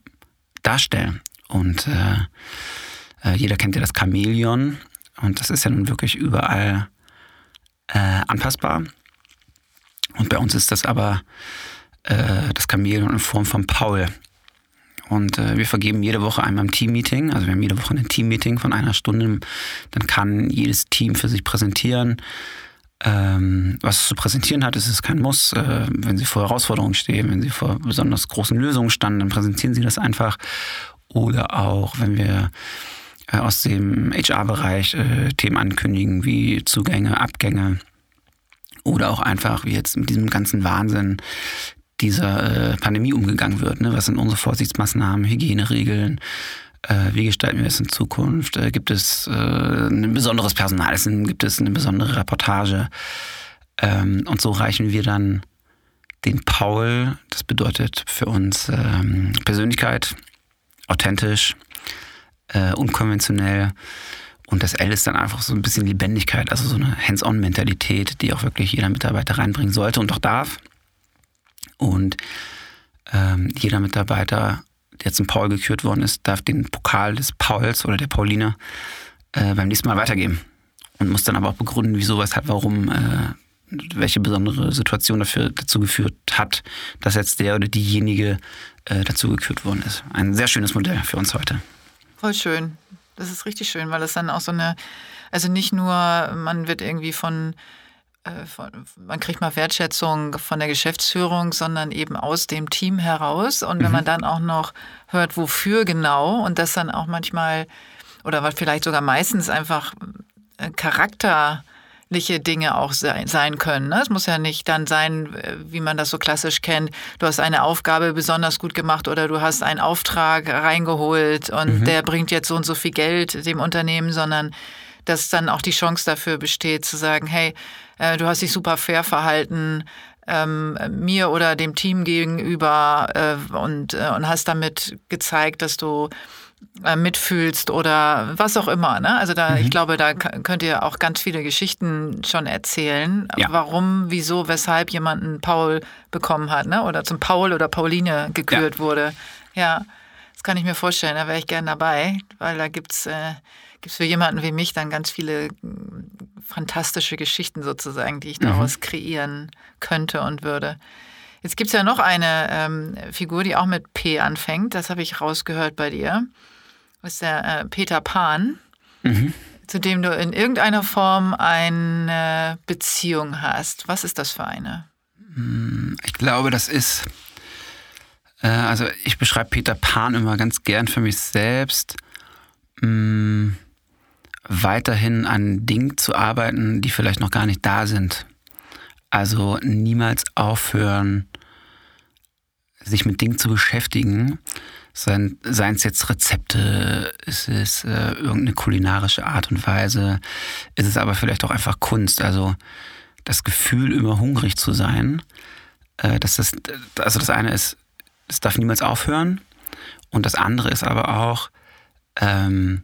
darstellen. Und äh, äh, jeder kennt ja das Chamäleon und das ist ja nun wirklich überall äh, anpassbar. Und bei uns ist das aber äh, das Chamäleon in Form von Paul. Und äh, wir vergeben jede Woche einmal ein Team-Meeting. Also wir haben jede Woche ein Team-Meeting von einer Stunde. Dann kann jedes Team für sich präsentieren. Ähm, was es zu präsentieren hat, ist es kein Muss. Äh, wenn sie vor Herausforderungen stehen, wenn sie vor besonders großen Lösungen standen, dann präsentieren sie das einfach. Oder auch, wenn wir äh, aus dem HR-Bereich äh, Themen ankündigen, wie Zugänge, Abgänge. Oder auch einfach, wie jetzt mit diesem ganzen Wahnsinn, dieser äh, Pandemie umgegangen wird. Ne? Was sind unsere Vorsichtsmaßnahmen, Hygieneregeln? Äh, wie gestalten wir es in Zukunft? Äh, gibt es äh, ein besonderes Personal? Gibt es eine besondere Reportage? Ähm, und so reichen wir dann den Paul, das bedeutet für uns ähm, Persönlichkeit, authentisch, äh, unkonventionell. Und das L ist dann einfach so ein bisschen Lebendigkeit, also so eine Hands-on-Mentalität, die auch wirklich jeder Mitarbeiter reinbringen sollte und auch darf. Und ähm, jeder Mitarbeiter, der ein Paul gekürt worden ist, darf den Pokal des Pauls oder der Pauline äh, beim nächsten Mal weitergeben. Und muss dann aber auch begründen, wieso, weshalb, warum, äh, welche besondere Situation dafür dazu geführt hat, dass jetzt der oder diejenige äh, dazu gekürt worden ist. Ein sehr schönes Modell für uns heute. Voll schön. Das ist richtig schön, weil es dann auch so eine, also nicht nur, man wird irgendwie von von, man kriegt mal Wertschätzung von der Geschäftsführung, sondern eben aus dem Team heraus. Und wenn mhm. man dann auch noch hört, wofür genau und das dann auch manchmal oder vielleicht sogar meistens einfach äh, charakterliche Dinge auch sein können. Ne? Es muss ja nicht dann sein, äh, wie man das so klassisch kennt, du hast eine Aufgabe besonders gut gemacht oder du hast einen Auftrag reingeholt und mhm. der bringt jetzt so und so viel Geld dem Unternehmen, sondern dass dann auch die Chance dafür besteht zu sagen, hey, äh, du hast dich super fair verhalten, ähm, mir oder dem Team gegenüber äh, und, äh, und hast damit gezeigt, dass du äh, mitfühlst oder was auch immer. Ne? Also da, mhm. ich glaube, da könnt ihr auch ganz viele Geschichten schon erzählen, ja. warum, wieso, weshalb jemand einen Paul bekommen hat, ne? Oder zum Paul oder Pauline gekürt ja. wurde. Ja, das kann ich mir vorstellen. Da wäre ich gern dabei, weil da gibt's äh, gibt's für jemanden wie mich dann ganz viele hm, fantastische Geschichten sozusagen, die ich daraus mhm. kreieren könnte und würde. Jetzt gibt es ja noch eine ähm, Figur, die auch mit P anfängt. Das habe ich rausgehört bei dir. Das ist der äh, Peter Pan, mhm. zu dem du in irgendeiner Form eine Beziehung hast. Was ist das für eine? Hm, ich glaube, das ist. Äh, also, ich beschreibe Peter Pan immer ganz gern für mich selbst. Mh, hm, weiterhin an Dingen zu arbeiten, die vielleicht noch gar nicht da sind. Also niemals aufhören, sich mit Dingen zu beschäftigen. Seien, es jetzt Rezepte, ist es äh, irgendeine kulinarische Art und Weise, ist es aber vielleicht auch einfach Kunst. Also das Gefühl, immer hungrig zu sein. Äh, das, also das eine ist, es darf niemals aufhören. Und das andere ist aber auch, ähm,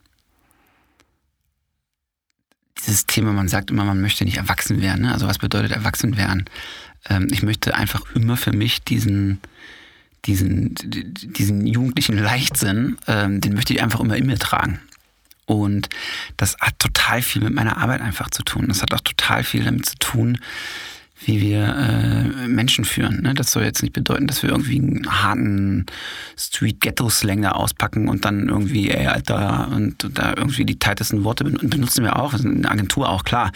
dieses Thema, man sagt immer, man möchte nicht erwachsen werden. Ne? Also was bedeutet erwachsen werden? Ähm, ich möchte einfach immer für mich diesen, diesen, diesen jugendlichen Leichtsinn, ähm, den möchte ich einfach immer in mir tragen. Und das hat total viel mit meiner Arbeit einfach zu tun. Das hat auch total viel damit zu tun, wie wir äh, Menschen führen. Ne? Das soll jetzt nicht bedeuten, dass wir irgendwie einen harten Street-Ghetto-Slang da auspacken und dann irgendwie, ey, Alter, und da irgendwie die tightesten Worte benutzen wir auch. Das ist eine Agentur auch, klar.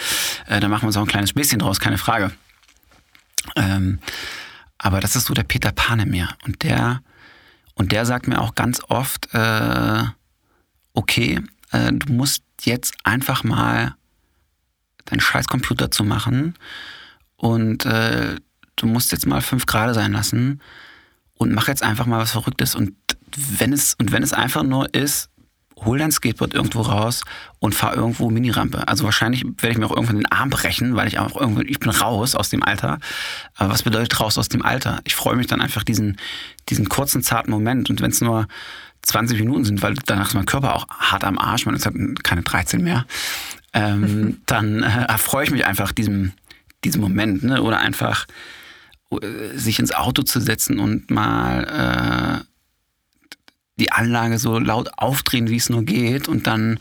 Äh, da machen wir uns auch ein kleines bisschen draus, keine Frage. Ähm, aber das ist so der Peter Pan in mir. Und der, und der sagt mir auch ganz oft, äh, okay, äh, du musst jetzt einfach mal deinen scheiß Computer zu machen und äh, du musst jetzt mal fünf Grad sein lassen und mach jetzt einfach mal was Verrücktes. Und wenn es, und wenn es einfach nur ist, hol dein Skateboard irgendwo raus und fahr irgendwo Minirampe. Also wahrscheinlich werde ich mir auch irgendwann den Arm brechen, weil ich auch irgendwann, ich bin raus aus dem Alter. Aber was bedeutet raus aus dem Alter? Ich freue mich dann einfach diesen, diesen kurzen, zarten Moment. Und wenn es nur 20 Minuten sind, weil danach ist mein Körper auch hart am Arsch, man ist halt keine 13 mehr, ähm, dann äh, erfreue ich mich einfach diesem, diesem Moment, ne? Oder einfach äh, sich ins Auto zu setzen und mal äh, die Anlage so laut aufdrehen, wie es nur geht, und dann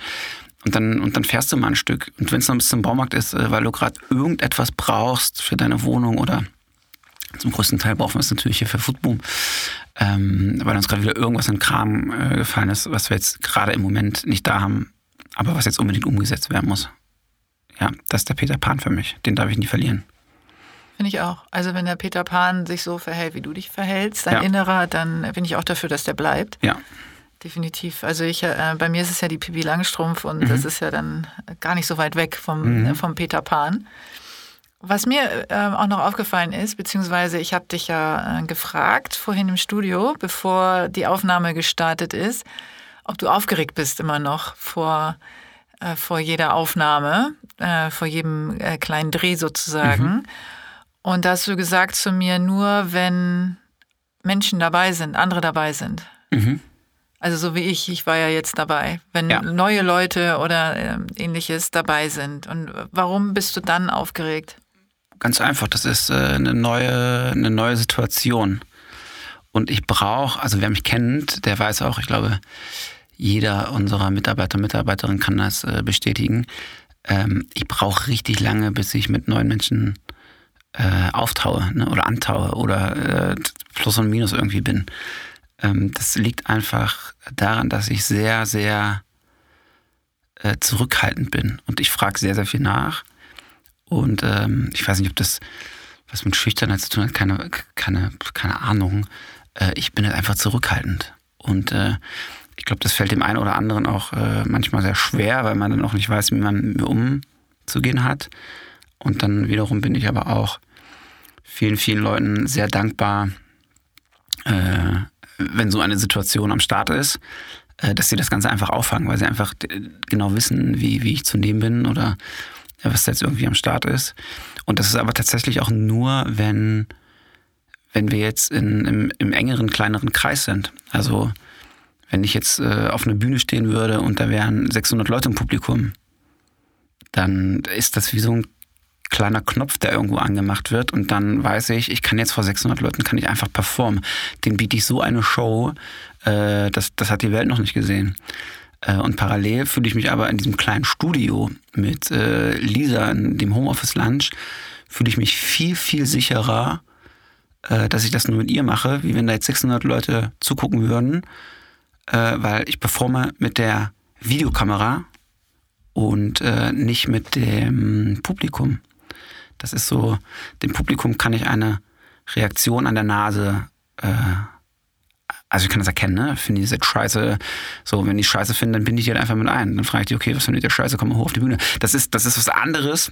und dann, und dann fährst du mal ein Stück. Und wenn es noch bis zum Baumarkt ist, äh, weil du gerade irgendetwas brauchst für deine Wohnung oder zum größten Teil brauchen wir es natürlich hier für Footboom, ähm, weil uns gerade wieder irgendwas in Kram äh, gefallen ist, was wir jetzt gerade im Moment nicht da haben, aber was jetzt unbedingt umgesetzt werden muss ja, das ist der Peter Pan für mich. Den darf ich nie verlieren. Finde ich auch. Also wenn der Peter Pan sich so verhält, wie du dich verhältst, dein ja. Innerer, dann bin ich auch dafür, dass der bleibt. Ja. Definitiv. Also ich, äh, bei mir ist es ja die Pipi Langstrumpf und mhm. das ist ja dann gar nicht so weit weg vom, mhm. äh, vom Peter Pan. Was mir äh, auch noch aufgefallen ist, beziehungsweise ich habe dich ja äh, gefragt vorhin im Studio, bevor die Aufnahme gestartet ist, ob du aufgeregt bist immer noch vor äh, vor jeder Aufnahme, äh, vor jedem äh, kleinen Dreh sozusagen. Mhm. Und da hast du gesagt zu mir, nur wenn Menschen dabei sind, andere dabei sind. Mhm. Also so wie ich, ich war ja jetzt dabei, wenn ja. neue Leute oder äh, ähnliches dabei sind. Und warum bist du dann aufgeregt? Ganz einfach, das ist äh, eine, neue, eine neue Situation. Und ich brauche, also wer mich kennt, der weiß auch, ich glaube, jeder unserer Mitarbeiter, Mitarbeiterin kann das äh, bestätigen. Ähm, ich brauche richtig lange, bis ich mit neuen Menschen äh, auftaue ne, oder antaue oder äh, plus und minus irgendwie bin. Ähm, das liegt einfach daran, dass ich sehr, sehr äh, zurückhaltend bin und ich frage sehr, sehr viel nach. Und ähm, ich weiß nicht, ob das was mit Schüchternheit zu tun hat, keine, keine, keine Ahnung. Äh, ich bin halt einfach zurückhaltend. Und äh, glaube, das fällt dem einen oder anderen auch äh, manchmal sehr schwer, weil man dann auch nicht weiß, wie man umzugehen hat. Und dann wiederum bin ich aber auch vielen, vielen Leuten sehr dankbar, äh, wenn so eine Situation am Start ist, äh, dass sie das Ganze einfach auffangen, weil sie einfach genau wissen, wie, wie ich zu nehmen bin oder was jetzt irgendwie am Start ist. Und das ist aber tatsächlich auch nur, wenn wenn wir jetzt in, im, im engeren, kleineren Kreis sind, also wenn ich jetzt äh, auf einer Bühne stehen würde und da wären 600 Leute im Publikum, dann ist das wie so ein kleiner Knopf, der irgendwo angemacht wird und dann weiß ich, ich kann jetzt vor 600 Leuten kann ich einfach performen. Den biete ich so eine Show, äh, das, das hat die Welt noch nicht gesehen. Äh, und parallel fühle ich mich aber in diesem kleinen Studio mit äh, Lisa in dem Homeoffice Lunch, fühle ich mich viel, viel sicherer, äh, dass ich das nur mit ihr mache, wie wenn da jetzt 600 Leute zugucken würden, äh, weil ich performe mit der Videokamera und äh, nicht mit dem Publikum. Das ist so, dem Publikum kann ich eine Reaktion an der Nase, äh, also ich kann das erkennen, ne? Finde ich jetzt scheiße. So, wenn ich scheiße finde, dann binde ich die halt einfach mit ein. Dann frage ich die, okay, was findet ihr scheiße, komm mal hoch auf die Bühne. Das ist, das ist was anderes,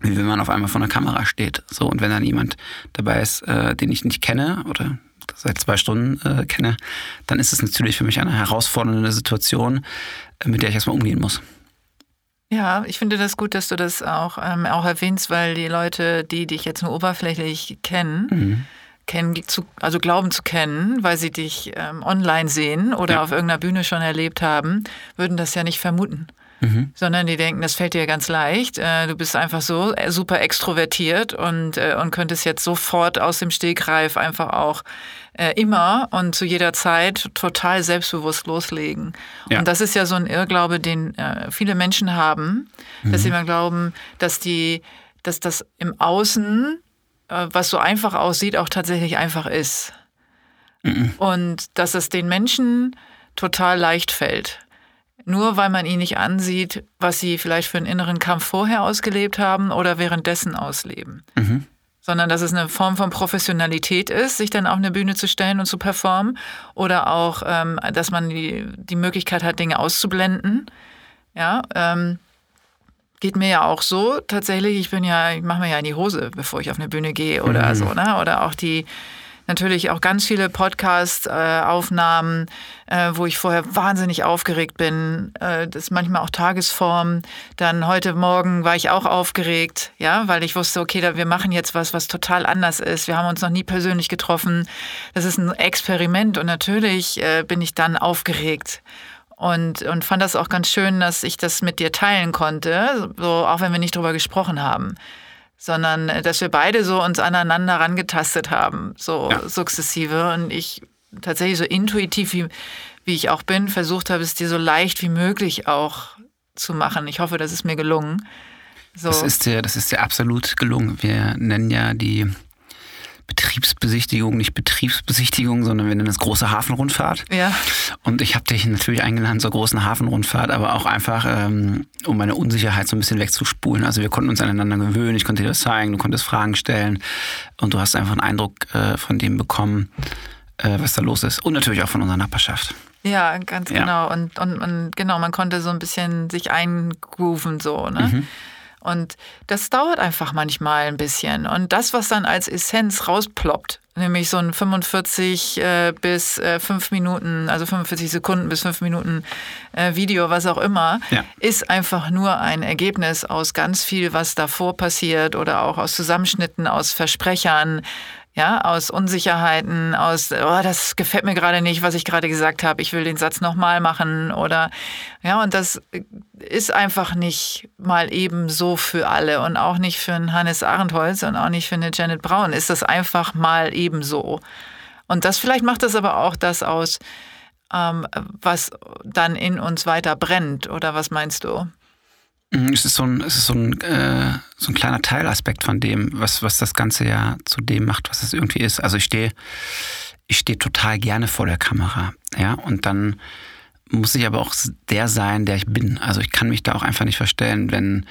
wie wenn man auf einmal vor einer Kamera steht. So, und wenn dann jemand dabei ist, äh, den ich nicht kenne oder seit zwei Stunden äh, kenne, dann ist es natürlich für mich eine herausfordernde Situation, äh, mit der ich erstmal umgehen muss. Ja, ich finde das gut, dass du das auch, ähm, auch erwähnst, weil die Leute, die dich jetzt nur oberflächlich kennen, mhm. kennen zu, also glauben zu kennen, weil sie dich ähm, online sehen oder ja. auf irgendeiner Bühne schon erlebt haben, würden das ja nicht vermuten. Mhm. Sondern die denken, das fällt dir ganz leicht. Äh, du bist einfach so äh, super extrovertiert und, äh, und könntest jetzt sofort aus dem Stegreif einfach auch immer und zu jeder Zeit total selbstbewusst loslegen. Ja. Und das ist ja so ein Irrglaube, den viele Menschen haben, mhm. dass sie immer glauben, dass die, dass das im Außen, was so einfach aussieht, auch tatsächlich einfach ist. Mhm. Und dass es den Menschen total leicht fällt nur weil man ihnen nicht ansieht, was sie vielleicht für einen inneren Kampf vorher ausgelebt haben oder währenddessen ausleben. Mhm. Sondern dass es eine Form von Professionalität ist, sich dann auf eine Bühne zu stellen und zu performen. Oder auch, ähm, dass man die, die Möglichkeit hat, Dinge auszublenden. Ja, ähm, geht mir ja auch so tatsächlich. Ich bin ja, ich mache mir ja in die Hose, bevor ich auf eine Bühne gehe oder mhm. so, ne? Oder auch die, natürlich auch ganz viele Podcast-Aufnahmen, äh, wo ich vorher wahnsinnig aufgeregt bin. Äh, das ist manchmal auch Tagesform. Dann heute Morgen war ich auch aufgeregt, ja, weil ich wusste, okay, wir machen jetzt was, was total anders ist. Wir haben uns noch nie persönlich getroffen. Das ist ein Experiment und natürlich äh, bin ich dann aufgeregt. Und, und fand das auch ganz schön, dass ich das mit dir teilen konnte, so auch wenn wir nicht drüber gesprochen haben sondern äh, dass wir beide so uns aneinander rangetastet haben, so ja. sukzessive. Und ich tatsächlich so intuitiv, wie, wie ich auch bin, versucht habe, es dir so leicht wie möglich auch zu machen. Ich hoffe, das ist mir gelungen. So. Das, ist dir, das ist dir absolut gelungen. Wir nennen ja die Betriebsbesichtigung, nicht Betriebsbesichtigung, sondern wir nennen es große Hafenrundfahrt. Ja. Und ich habe dich natürlich eingeladen zur großen Hafenrundfahrt, aber auch einfach, ähm, um meine Unsicherheit so ein bisschen wegzuspulen. Also wir konnten uns aneinander gewöhnen, ich konnte dir das zeigen, du konntest Fragen stellen und du hast einfach einen Eindruck äh, von dem bekommen, äh, was da los ist. Und natürlich auch von unserer Nachbarschaft. Ja, ganz ja. genau. Und, und, und, genau, man konnte so ein bisschen sich eingrooven so, ne? Mhm. Und das dauert einfach manchmal ein bisschen. Und das, was dann als Essenz rausploppt, nämlich so ein 45 äh, bis äh, 5 Minuten, also 45 Sekunden bis 5 Minuten äh, Video, was auch immer, ja. ist einfach nur ein Ergebnis aus ganz viel, was davor passiert oder auch aus Zusammenschnitten, aus Versprechern, ja, aus Unsicherheiten, aus, oh, das gefällt mir gerade nicht, was ich gerade gesagt habe, ich will den Satz nochmal machen oder, ja, und das ist einfach nicht mal eben so für alle und auch nicht für einen Hannes Arendholz und auch nicht für eine Janet Braun ist das einfach mal eben so. Und das vielleicht macht das aber auch das aus, ähm, was dann in uns weiter brennt, oder was meinst du? Mhm, es ist so ein, es ist so ein, äh, so ein kleiner Teilaspekt von dem, was, was das Ganze ja zu dem macht, was es irgendwie ist. Also ich stehe ich stehe total gerne vor der Kamera, ja, und dann muss ich aber auch der sein, der ich bin. Also ich kann mich da auch einfach nicht verstellen, wenn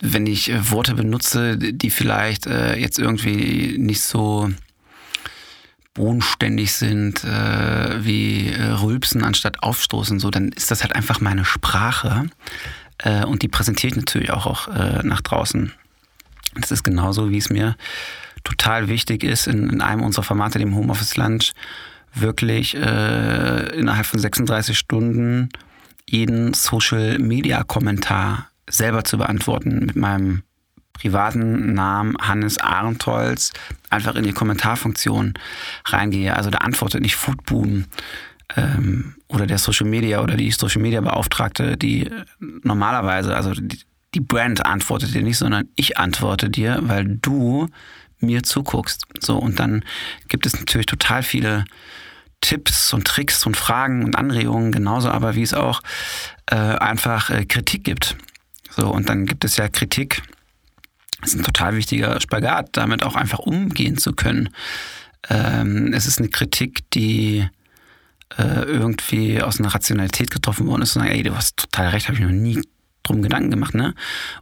wenn ich Worte benutze, die vielleicht äh, jetzt irgendwie nicht so bodenständig sind, äh, wie äh, Rülpsen anstatt Aufstoßen, so, dann ist das halt einfach meine Sprache. Äh, und die präsentiere ich natürlich auch, auch äh, nach draußen. Das ist genauso, wie es mir total wichtig ist, in, in einem unserer Formate, dem Homeoffice Lunch, wirklich äh, innerhalb von 36 Stunden jeden Social Media Kommentar selber zu beantworten mit meinem privaten Namen Hannes Arentholz einfach in die Kommentarfunktion reingehe. Also da antwortet nicht Foodboom ähm, oder der Social Media oder die Social Media Beauftragte, die normalerweise, also die, die Brand antwortet dir nicht, sondern ich antworte dir, weil du mir zuguckst. So, und dann gibt es natürlich total viele Tipps und Tricks und Fragen und Anregungen, genauso aber wie es auch äh, einfach äh, Kritik gibt. So, und dann gibt es ja Kritik. Das ist ein total wichtiger Spagat, damit auch einfach umgehen zu können. Ähm, es ist eine Kritik, die äh, irgendwie aus einer Rationalität getroffen worden ist und sagen, ey, du hast total recht, habe ich noch nie drum Gedanken gemacht, ne?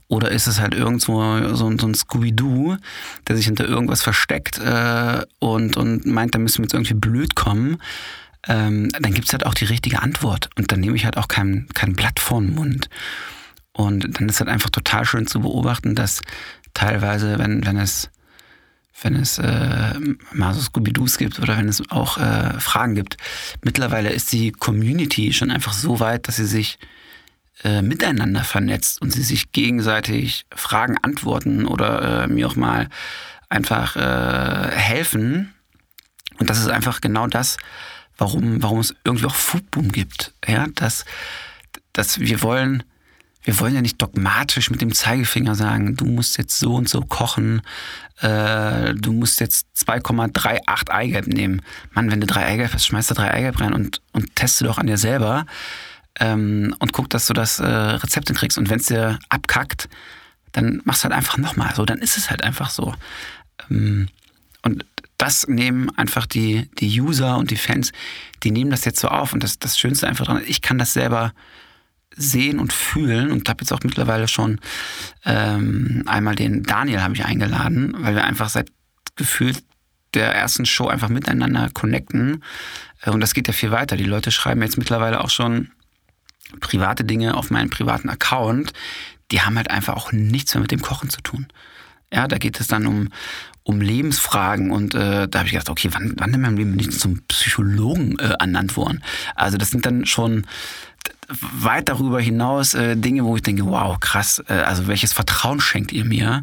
Oder ist es halt irgendwo so, so ein Scooby-Doo, der sich hinter irgendwas versteckt äh, und, und meint, da müssen wir jetzt irgendwie blöd kommen? Ähm, dann gibt es halt auch die richtige Antwort. Und dann nehme ich halt auch kein, kein Blatt vor den Mund. Und dann ist halt einfach total schön zu beobachten, dass teilweise, wenn, wenn es wenn es äh, mal so Scooby-Doos gibt oder wenn es auch äh, Fragen gibt. Mittlerweile ist die Community schon einfach so weit, dass sie sich äh, miteinander vernetzt und sie sich gegenseitig Fragen antworten oder äh, mir auch mal einfach äh, helfen. Und das ist einfach genau das, warum, warum es irgendwie auch Foodboom gibt. Ja, dass, dass wir wollen, wir wollen ja nicht dogmatisch mit dem Zeigefinger sagen, du musst jetzt so und so kochen, äh, du musst jetzt 2,38 Eigelb nehmen. Mann, wenn du drei Eigelb hast, schmeißt du drei Eigelb rein und, und teste doch an dir selber ähm, und guck, dass du das äh, Rezept hinkriegst. Und wenn es dir abkackt, dann machst du halt einfach nochmal. So, dann ist es halt einfach so. Ähm, und das nehmen einfach die, die User und die Fans, die nehmen das jetzt so auf. Und das, das Schönste einfach dran, ich kann das selber sehen und fühlen und habe jetzt auch mittlerweile schon ähm, einmal den Daniel habe ich eingeladen, weil wir einfach seit gefühlt der ersten Show einfach miteinander connecten. Äh, und das geht ja viel weiter. Die Leute schreiben jetzt mittlerweile auch schon private Dinge auf meinen privaten Account, die haben halt einfach auch nichts mehr mit dem Kochen zu tun. Ja, da geht es dann um, um Lebensfragen und äh, da habe ich gedacht, okay, wann, wann in meinem Leben bin ich zum Psychologen äh, ernannt worden? Also das sind dann schon weit darüber hinaus äh, Dinge, wo ich denke, wow, krass, äh, also welches Vertrauen schenkt ihr mir,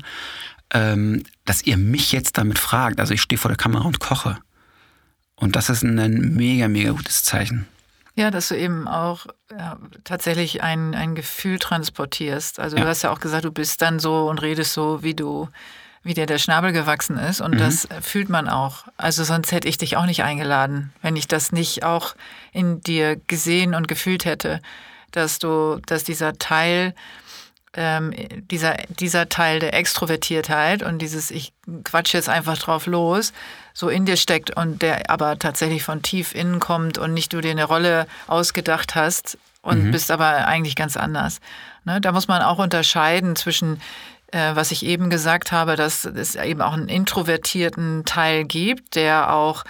ähm, dass ihr mich jetzt damit fragt. Also ich stehe vor der Kamera und koche. Und das ist ein mega, mega gutes Zeichen. Ja, dass du eben auch ja, tatsächlich ein, ein Gefühl transportierst. Also ja. du hast ja auch gesagt, du bist dann so und redest so, wie du, wie dir der Schnabel gewachsen ist. Und mhm. das fühlt man auch. Also sonst hätte ich dich auch nicht eingeladen, wenn ich das nicht auch in dir gesehen und gefühlt hätte, dass du, dass dieser Teil ähm, dieser, dieser Teil der Extrovertiertheit und dieses Ich quatsche jetzt einfach drauf los, so in dir steckt und der aber tatsächlich von tief innen kommt und nicht du dir eine Rolle ausgedacht hast und mhm. bist aber eigentlich ganz anders. Ne? Da muss man auch unterscheiden zwischen äh, was ich eben gesagt habe, dass es eben auch einen introvertierten Teil gibt, der auch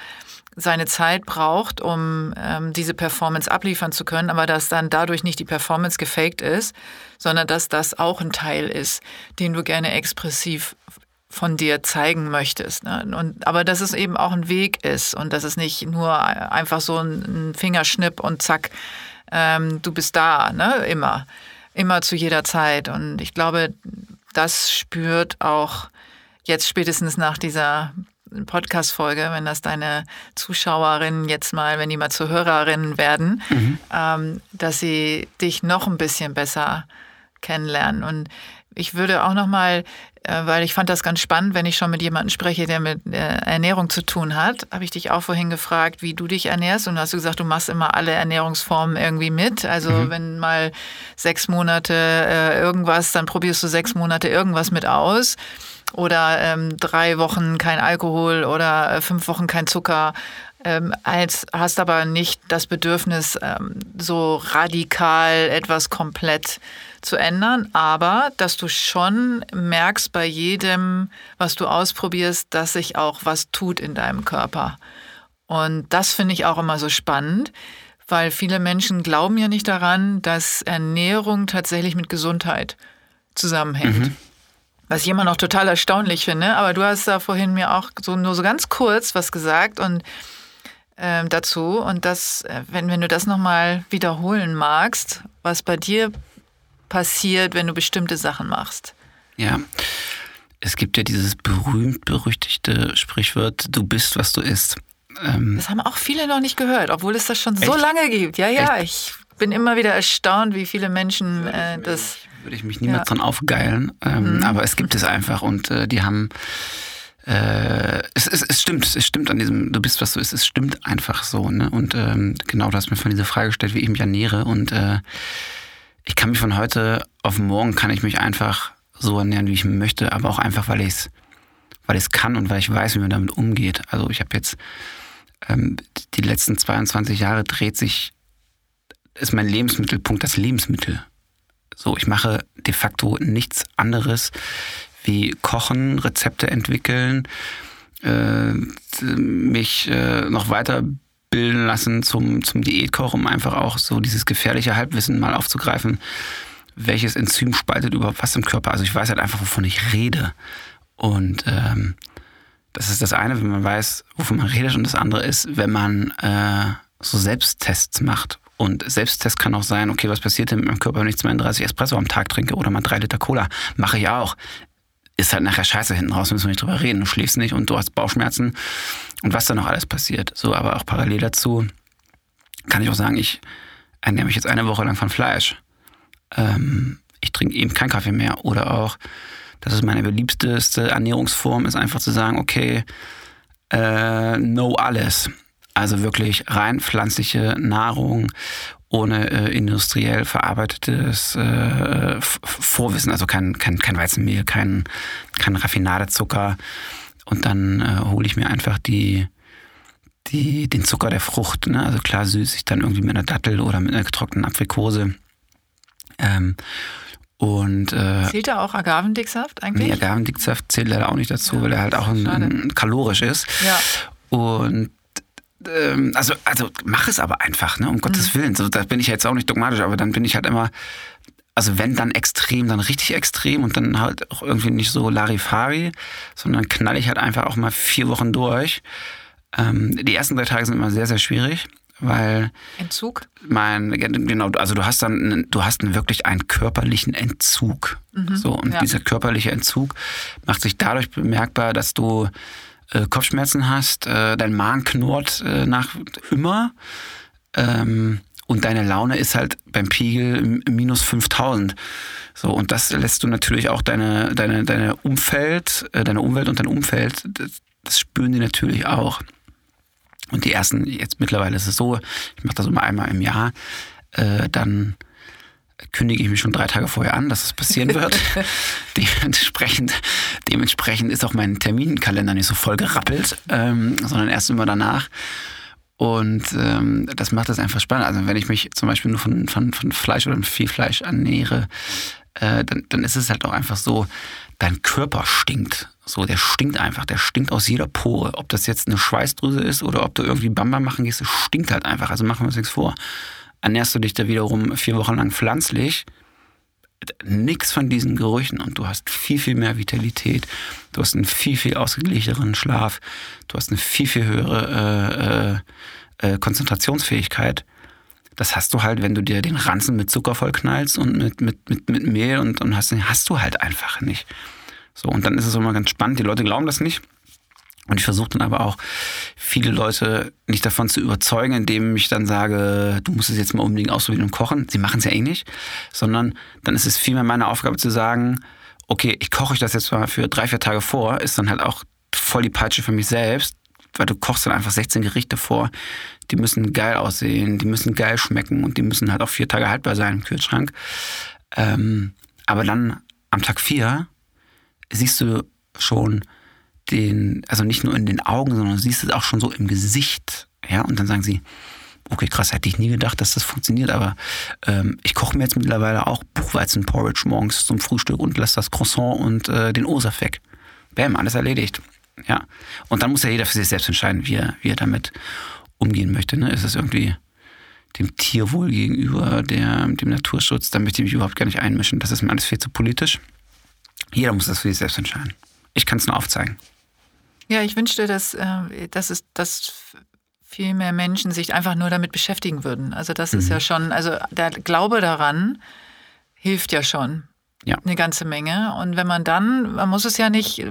seine Zeit braucht, um ähm, diese Performance abliefern zu können, aber dass dann dadurch nicht die Performance gefaked ist, sondern dass das auch ein Teil ist, den du gerne expressiv von dir zeigen möchtest. Ne? Und, aber dass es eben auch ein Weg ist und dass es nicht nur einfach so ein, Fingerschnipp und zack, ähm, du bist da, ne? immer, immer zu jeder Zeit. Und ich glaube, das spürt auch jetzt spätestens nach dieser Podcast-Folge, wenn das deine Zuschauerinnen jetzt mal, wenn die mal zu Hörerinnen werden, mhm. ähm, dass sie dich noch ein bisschen besser kennenlernen. Und ich würde auch noch mal, äh, weil ich fand das ganz spannend, wenn ich schon mit jemandem spreche, der mit äh, Ernährung zu tun hat, habe ich dich auch vorhin gefragt, wie du dich ernährst. Und du hast gesagt, du machst immer alle Ernährungsformen irgendwie mit. Also mhm. wenn mal sechs Monate äh, irgendwas, dann probierst du sechs Monate irgendwas mit aus oder ähm, drei Wochen kein Alkohol oder äh, fünf Wochen kein Zucker. Ähm, als hast aber nicht das Bedürfnis, ähm, so radikal etwas komplett zu ändern, aber dass du schon merkst bei jedem, was du ausprobierst, dass sich auch was tut in deinem Körper. Und das finde ich auch immer so spannend, weil viele Menschen glauben ja nicht daran, dass Ernährung tatsächlich mit Gesundheit zusammenhängt. Mhm. Was ich immer noch total erstaunlich finde, aber du hast da vorhin mir auch so nur so ganz kurz was gesagt und äh, dazu und das, äh, wenn, wenn du das nochmal wiederholen magst, was bei dir passiert, wenn du bestimmte Sachen machst. Ja. es gibt ja dieses berühmt-berüchtigte Sprichwort, du bist, was du isst. Ähm, das haben auch viele noch nicht gehört, obwohl es das schon echt? so lange gibt. Ja, ja, echt? ich bin immer wieder erstaunt, wie viele Menschen äh, das. Würde ich mich niemals ja. dran aufgeilen, ähm, mhm. aber es gibt es einfach und äh, die haben. Äh, es, es, es, stimmt, es stimmt an diesem, du bist was du isst, es stimmt einfach so. Ne? Und ähm, genau, du hast mir von dieser Frage gestellt, wie ich mich ernähre. Und äh, ich kann mich von heute auf morgen kann ich mich einfach so ernähren, wie ich möchte, aber auch einfach, weil ich es weil ich's kann und weil ich weiß, wie man damit umgeht. Also ich habe jetzt ähm, die letzten 22 Jahre dreht sich, ist mein Lebensmittelpunkt das Lebensmittel. So, ich mache de facto nichts anderes wie kochen, Rezepte entwickeln, äh, mich äh, noch weiter bilden lassen zum, zum Diätkoch, um einfach auch so dieses gefährliche Halbwissen mal aufzugreifen welches Enzym spaltet überhaupt was im Körper. Also ich weiß halt einfach, wovon ich rede. Und ähm, das ist das eine, wenn man weiß, wovon man redet. Und das andere ist, wenn man äh, so Selbsttests macht. Und Selbsttest kann auch sein, okay, was passiert denn mit meinem Körper, wenn ich 32 Espresso am Tag trinke oder mal drei Liter Cola? Mache ich auch. Ist halt nachher scheiße hinten raus, müssen wir nicht drüber reden. Du schläfst nicht und du hast Bauchschmerzen und was da noch alles passiert. So, aber auch parallel dazu kann ich auch sagen, ich ernähre mich jetzt eine Woche lang von Fleisch ähm, ich trinke eben keinen Kaffee mehr. Oder auch, das ist meine beliebteste Ernährungsform, ist einfach zu sagen, okay, äh, no alles. Also wirklich rein pflanzliche Nahrung ohne äh, industriell verarbeitetes äh, Vorwissen, also kein, kein, kein Weizenmehl, kein, kein Raffinadezucker. Und dann äh, hole ich mir einfach die, die, den Zucker der Frucht. Ne? Also klar süße ich dann irgendwie mit einer Dattel oder mit einer getrockneten Aprikose. Ähm, und, äh, zählt da auch Agavendicksaft eigentlich? Nee, Agavendicksaft zählt leider auch nicht dazu, ja, weil er halt auch ein, ein kalorisch ist. Ja. Und ähm, also, also mach es aber einfach, ne? um Gottes mhm. Willen. So, da bin ich jetzt auch nicht dogmatisch, aber dann bin ich halt immer, also wenn dann extrem, dann richtig extrem und dann halt auch irgendwie nicht so Larifari, sondern knall ich halt einfach auch mal vier Wochen durch. Ähm, die ersten drei Tage sind immer sehr, sehr schwierig weil Entzug? Mein genau, also du hast dann du hast wirklich einen körperlichen Entzug. Mhm, so und ja. dieser körperliche Entzug macht sich dadurch bemerkbar, dass du äh, Kopfschmerzen hast, äh, dein Magen knurrt äh, nach immer ähm, und deine Laune ist halt beim Pegel minus 5000. So und das lässt du natürlich auch deine deine deine Umfeld, äh, deine Umwelt und dein Umfeld das, das spüren die natürlich auch. Und die ersten, jetzt mittlerweile ist es so, ich mache das immer einmal im Jahr, äh, dann kündige ich mich schon drei Tage vorher an, dass es passieren wird. dementsprechend, dementsprechend ist auch mein Terminkalender nicht so voll gerappelt, ähm, sondern erst immer danach. Und ähm, das macht es einfach spannend. Also wenn ich mich zum Beispiel nur von, von, von Fleisch oder Viehfleisch ernähre, äh, dann, dann ist es halt auch einfach so, dein Körper stinkt. So, der stinkt einfach, der stinkt aus jeder Pore. Ob das jetzt eine Schweißdrüse ist oder ob du irgendwie Bamba machen gehst, es stinkt halt einfach. Also machen wir uns nichts vor. Ernährst du dich da wiederum vier Wochen lang pflanzlich, nichts von diesen Gerüchen und du hast viel, viel mehr Vitalität. Du hast einen viel, viel ausgeglicheneren Schlaf. Du hast eine viel, viel höhere äh, äh, äh Konzentrationsfähigkeit. Das hast du halt, wenn du dir den Ranzen mit Zucker vollknallst und mit, mit, mit, mit Mehl und, und hast, hast du halt einfach nicht. So, und dann ist es immer ganz spannend. Die Leute glauben das nicht. Und ich versuche dann aber auch, viele Leute nicht davon zu überzeugen, indem ich dann sage, du musst es jetzt mal unbedingt ausprobieren und kochen. Sie machen es ja eh nicht. Sondern dann ist es vielmehr meine Aufgabe zu sagen, okay, ich koche euch das jetzt mal für drei, vier Tage vor, ist dann halt auch voll die Peitsche für mich selbst, weil du kochst dann einfach 16 Gerichte vor, die müssen geil aussehen, die müssen geil schmecken und die müssen halt auch vier Tage haltbar sein im Kühlschrank. Ähm, aber dann am Tag vier siehst du schon den, also nicht nur in den Augen, sondern siehst es auch schon so im Gesicht. Ja, und dann sagen sie, okay, krass, hätte ich nie gedacht, dass das funktioniert, aber ähm, ich koche mir jetzt mittlerweile auch Buchweizen-Porridge morgens zum Frühstück und lasse das Croissant und äh, den Osaf weg. Bäm, alles erledigt. Ja. Und dann muss ja jeder für sich selbst entscheiden, wie er, wie er damit umgehen möchte. Ne? Ist es irgendwie dem Tierwohl gegenüber, der, dem Naturschutz, da möchte ich mich überhaupt gar nicht einmischen. Das ist mir alles viel zu politisch. Jeder muss das für sich selbst entscheiden. Ich kann es nur aufzeigen. Ja, ich wünschte, dass, äh, dass, es, dass viel mehr Menschen sich einfach nur damit beschäftigen würden. Also das mhm. ist ja schon, also der Glaube daran hilft ja schon. Ja. Eine ganze Menge. Und wenn man dann, man muss es ja nicht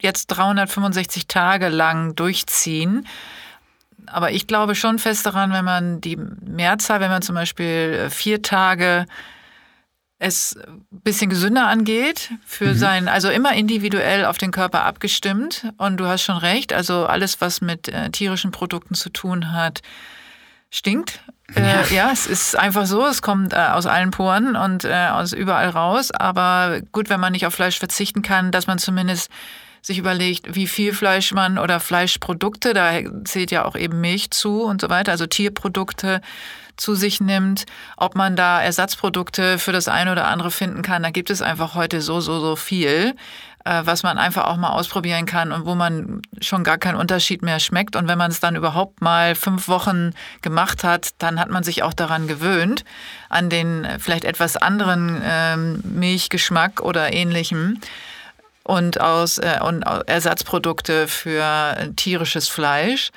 jetzt 365 Tage lang durchziehen. Aber ich glaube schon fest daran, wenn man die Mehrzahl, wenn man zum Beispiel vier Tage es ein bisschen gesünder angeht, für mhm. sein, also immer individuell auf den Körper abgestimmt. Und du hast schon recht, also alles, was mit äh, tierischen Produkten zu tun hat, stinkt. Ja. Äh, ja. es ist einfach so, es kommt äh, aus allen Poren und äh, aus überall raus. Aber gut, wenn man nicht auf Fleisch verzichten kann, dass man zumindest sich überlegt, wie viel Fleisch man oder Fleischprodukte, da zählt ja auch eben Milch zu und so weiter, also Tierprodukte zu sich nimmt, ob man da Ersatzprodukte für das eine oder andere finden kann. Da gibt es einfach heute so, so, so viel, äh, was man einfach auch mal ausprobieren kann und wo man schon gar keinen Unterschied mehr schmeckt. Und wenn man es dann überhaupt mal fünf Wochen gemacht hat, dann hat man sich auch daran gewöhnt, an den vielleicht etwas anderen ähm, Milchgeschmack oder ähnlichem und aus äh, und Ersatzprodukte für tierisches Fleisch,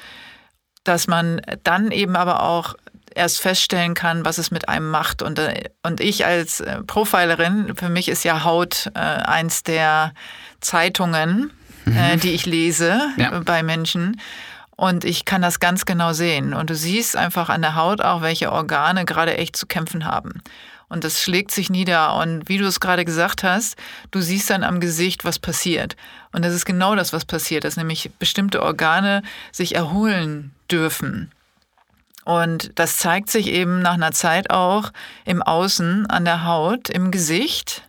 dass man dann eben aber auch erst feststellen kann, was es mit einem macht. Und, äh, und ich als äh, Profilerin, für mich ist ja Haut äh, eins der Zeitungen, mhm. äh, die ich lese ja. bei Menschen. Und ich kann das ganz genau sehen. Und du siehst einfach an der Haut auch, welche Organe gerade echt zu kämpfen haben. Und das schlägt sich nieder. Und wie du es gerade gesagt hast, du siehst dann am Gesicht, was passiert. Und das ist genau das, was passiert, dass nämlich bestimmte Organe sich erholen dürfen. Und das zeigt sich eben nach einer Zeit auch im Außen, an der Haut, im Gesicht,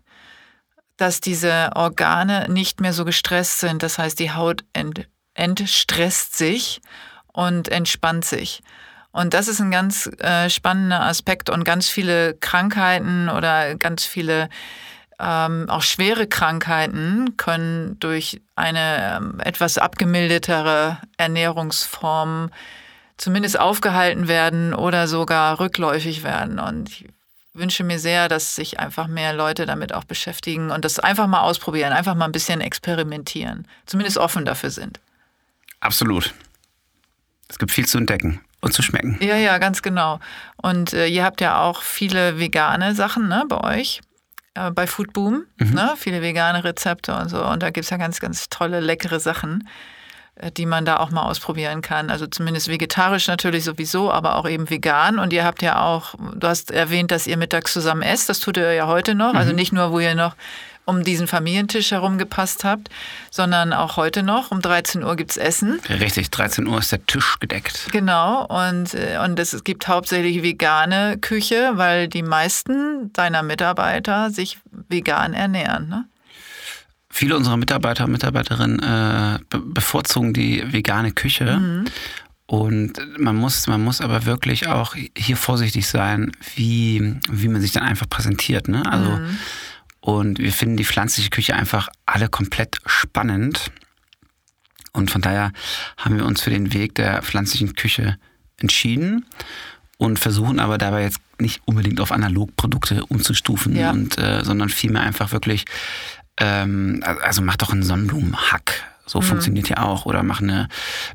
dass diese Organe nicht mehr so gestresst sind. Das heißt, die Haut ent entstresst sich und entspannt sich. Und das ist ein ganz äh, spannender Aspekt und ganz viele Krankheiten oder ganz viele ähm, auch schwere Krankheiten können durch eine ähm, etwas abgemildetere Ernährungsform zumindest aufgehalten werden oder sogar rückläufig werden. Und ich wünsche mir sehr, dass sich einfach mehr Leute damit auch beschäftigen und das einfach mal ausprobieren, einfach mal ein bisschen experimentieren, zumindest offen dafür sind. Absolut. Es gibt viel zu entdecken und zu schmecken. Ja, ja, ganz genau. Und äh, ihr habt ja auch viele vegane Sachen ne, bei euch, äh, bei Foodboom, mhm. ne, viele vegane Rezepte und so. Und da gibt es ja ganz, ganz tolle, leckere Sachen. Äh, die man da auch mal ausprobieren kann. Also zumindest vegetarisch natürlich sowieso, aber auch eben vegan. Und ihr habt ja auch, du hast erwähnt, dass ihr mittags zusammen esst. Das tut ihr ja heute noch. Also mhm. Also nicht nur, wo ihr noch um diesen Familientisch herum gepasst habt, sondern auch heute noch. Um 13 Uhr gibt es Essen. Richtig, 13 Uhr ist der Tisch gedeckt. Genau, und, äh, und es gibt hauptsächlich vegane Küche, weil die meisten deiner Mitarbeiter sich vegan ernähren. Ne? Viele unserer Mitarbeiter und Mitarbeiterinnen äh, bevorzugen die vegane Küche. Mhm. Und man muss, man muss aber wirklich auch hier vorsichtig sein, wie, wie man sich dann einfach präsentiert. Ne? Also, mhm. Und wir finden die pflanzliche Küche einfach alle komplett spannend. Und von daher haben wir uns für den Weg der pflanzlichen Küche entschieden und versuchen aber dabei jetzt nicht unbedingt auf Analogprodukte umzustufen, ja. und, äh, sondern vielmehr einfach wirklich ähm, also mach doch einen Sonnenblumenhack. So mhm. funktioniert ja auch. Oder mach eine,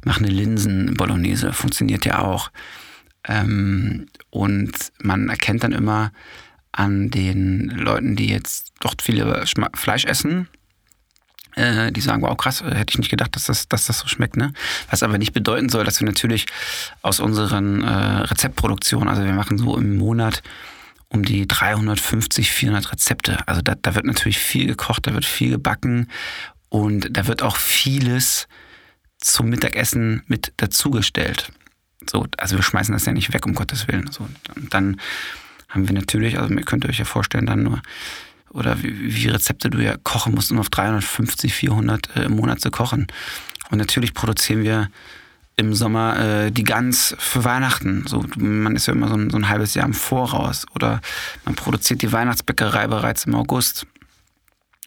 mach eine Linsen-Bolognese. Funktioniert ja auch. Ähm, und man erkennt dann immer an den Leuten, die jetzt doch viele Fleisch essen, äh, die sagen, wow, krass, hätte ich nicht gedacht, dass das, dass das so schmeckt. Ne? Was aber nicht bedeuten soll, dass wir natürlich aus unseren äh, Rezeptproduktionen, also wir machen so im Monat um die 350, 400 Rezepte. Also da, da wird natürlich viel gekocht, da wird viel gebacken und da wird auch vieles zum Mittagessen mit dazugestellt. So, also wir schmeißen das ja nicht weg, um Gottes Willen. So, und dann haben wir natürlich, also ihr könnt euch ja vorstellen, dann nur, oder wie, wie Rezepte du ja kochen musst, um auf 350, 400 äh, im Monat zu kochen. Und natürlich produzieren wir im Sommer äh, die Gans für Weihnachten. So, man ist ja immer so ein, so ein halbes Jahr im Voraus. Oder man produziert die Weihnachtsbäckerei bereits im August.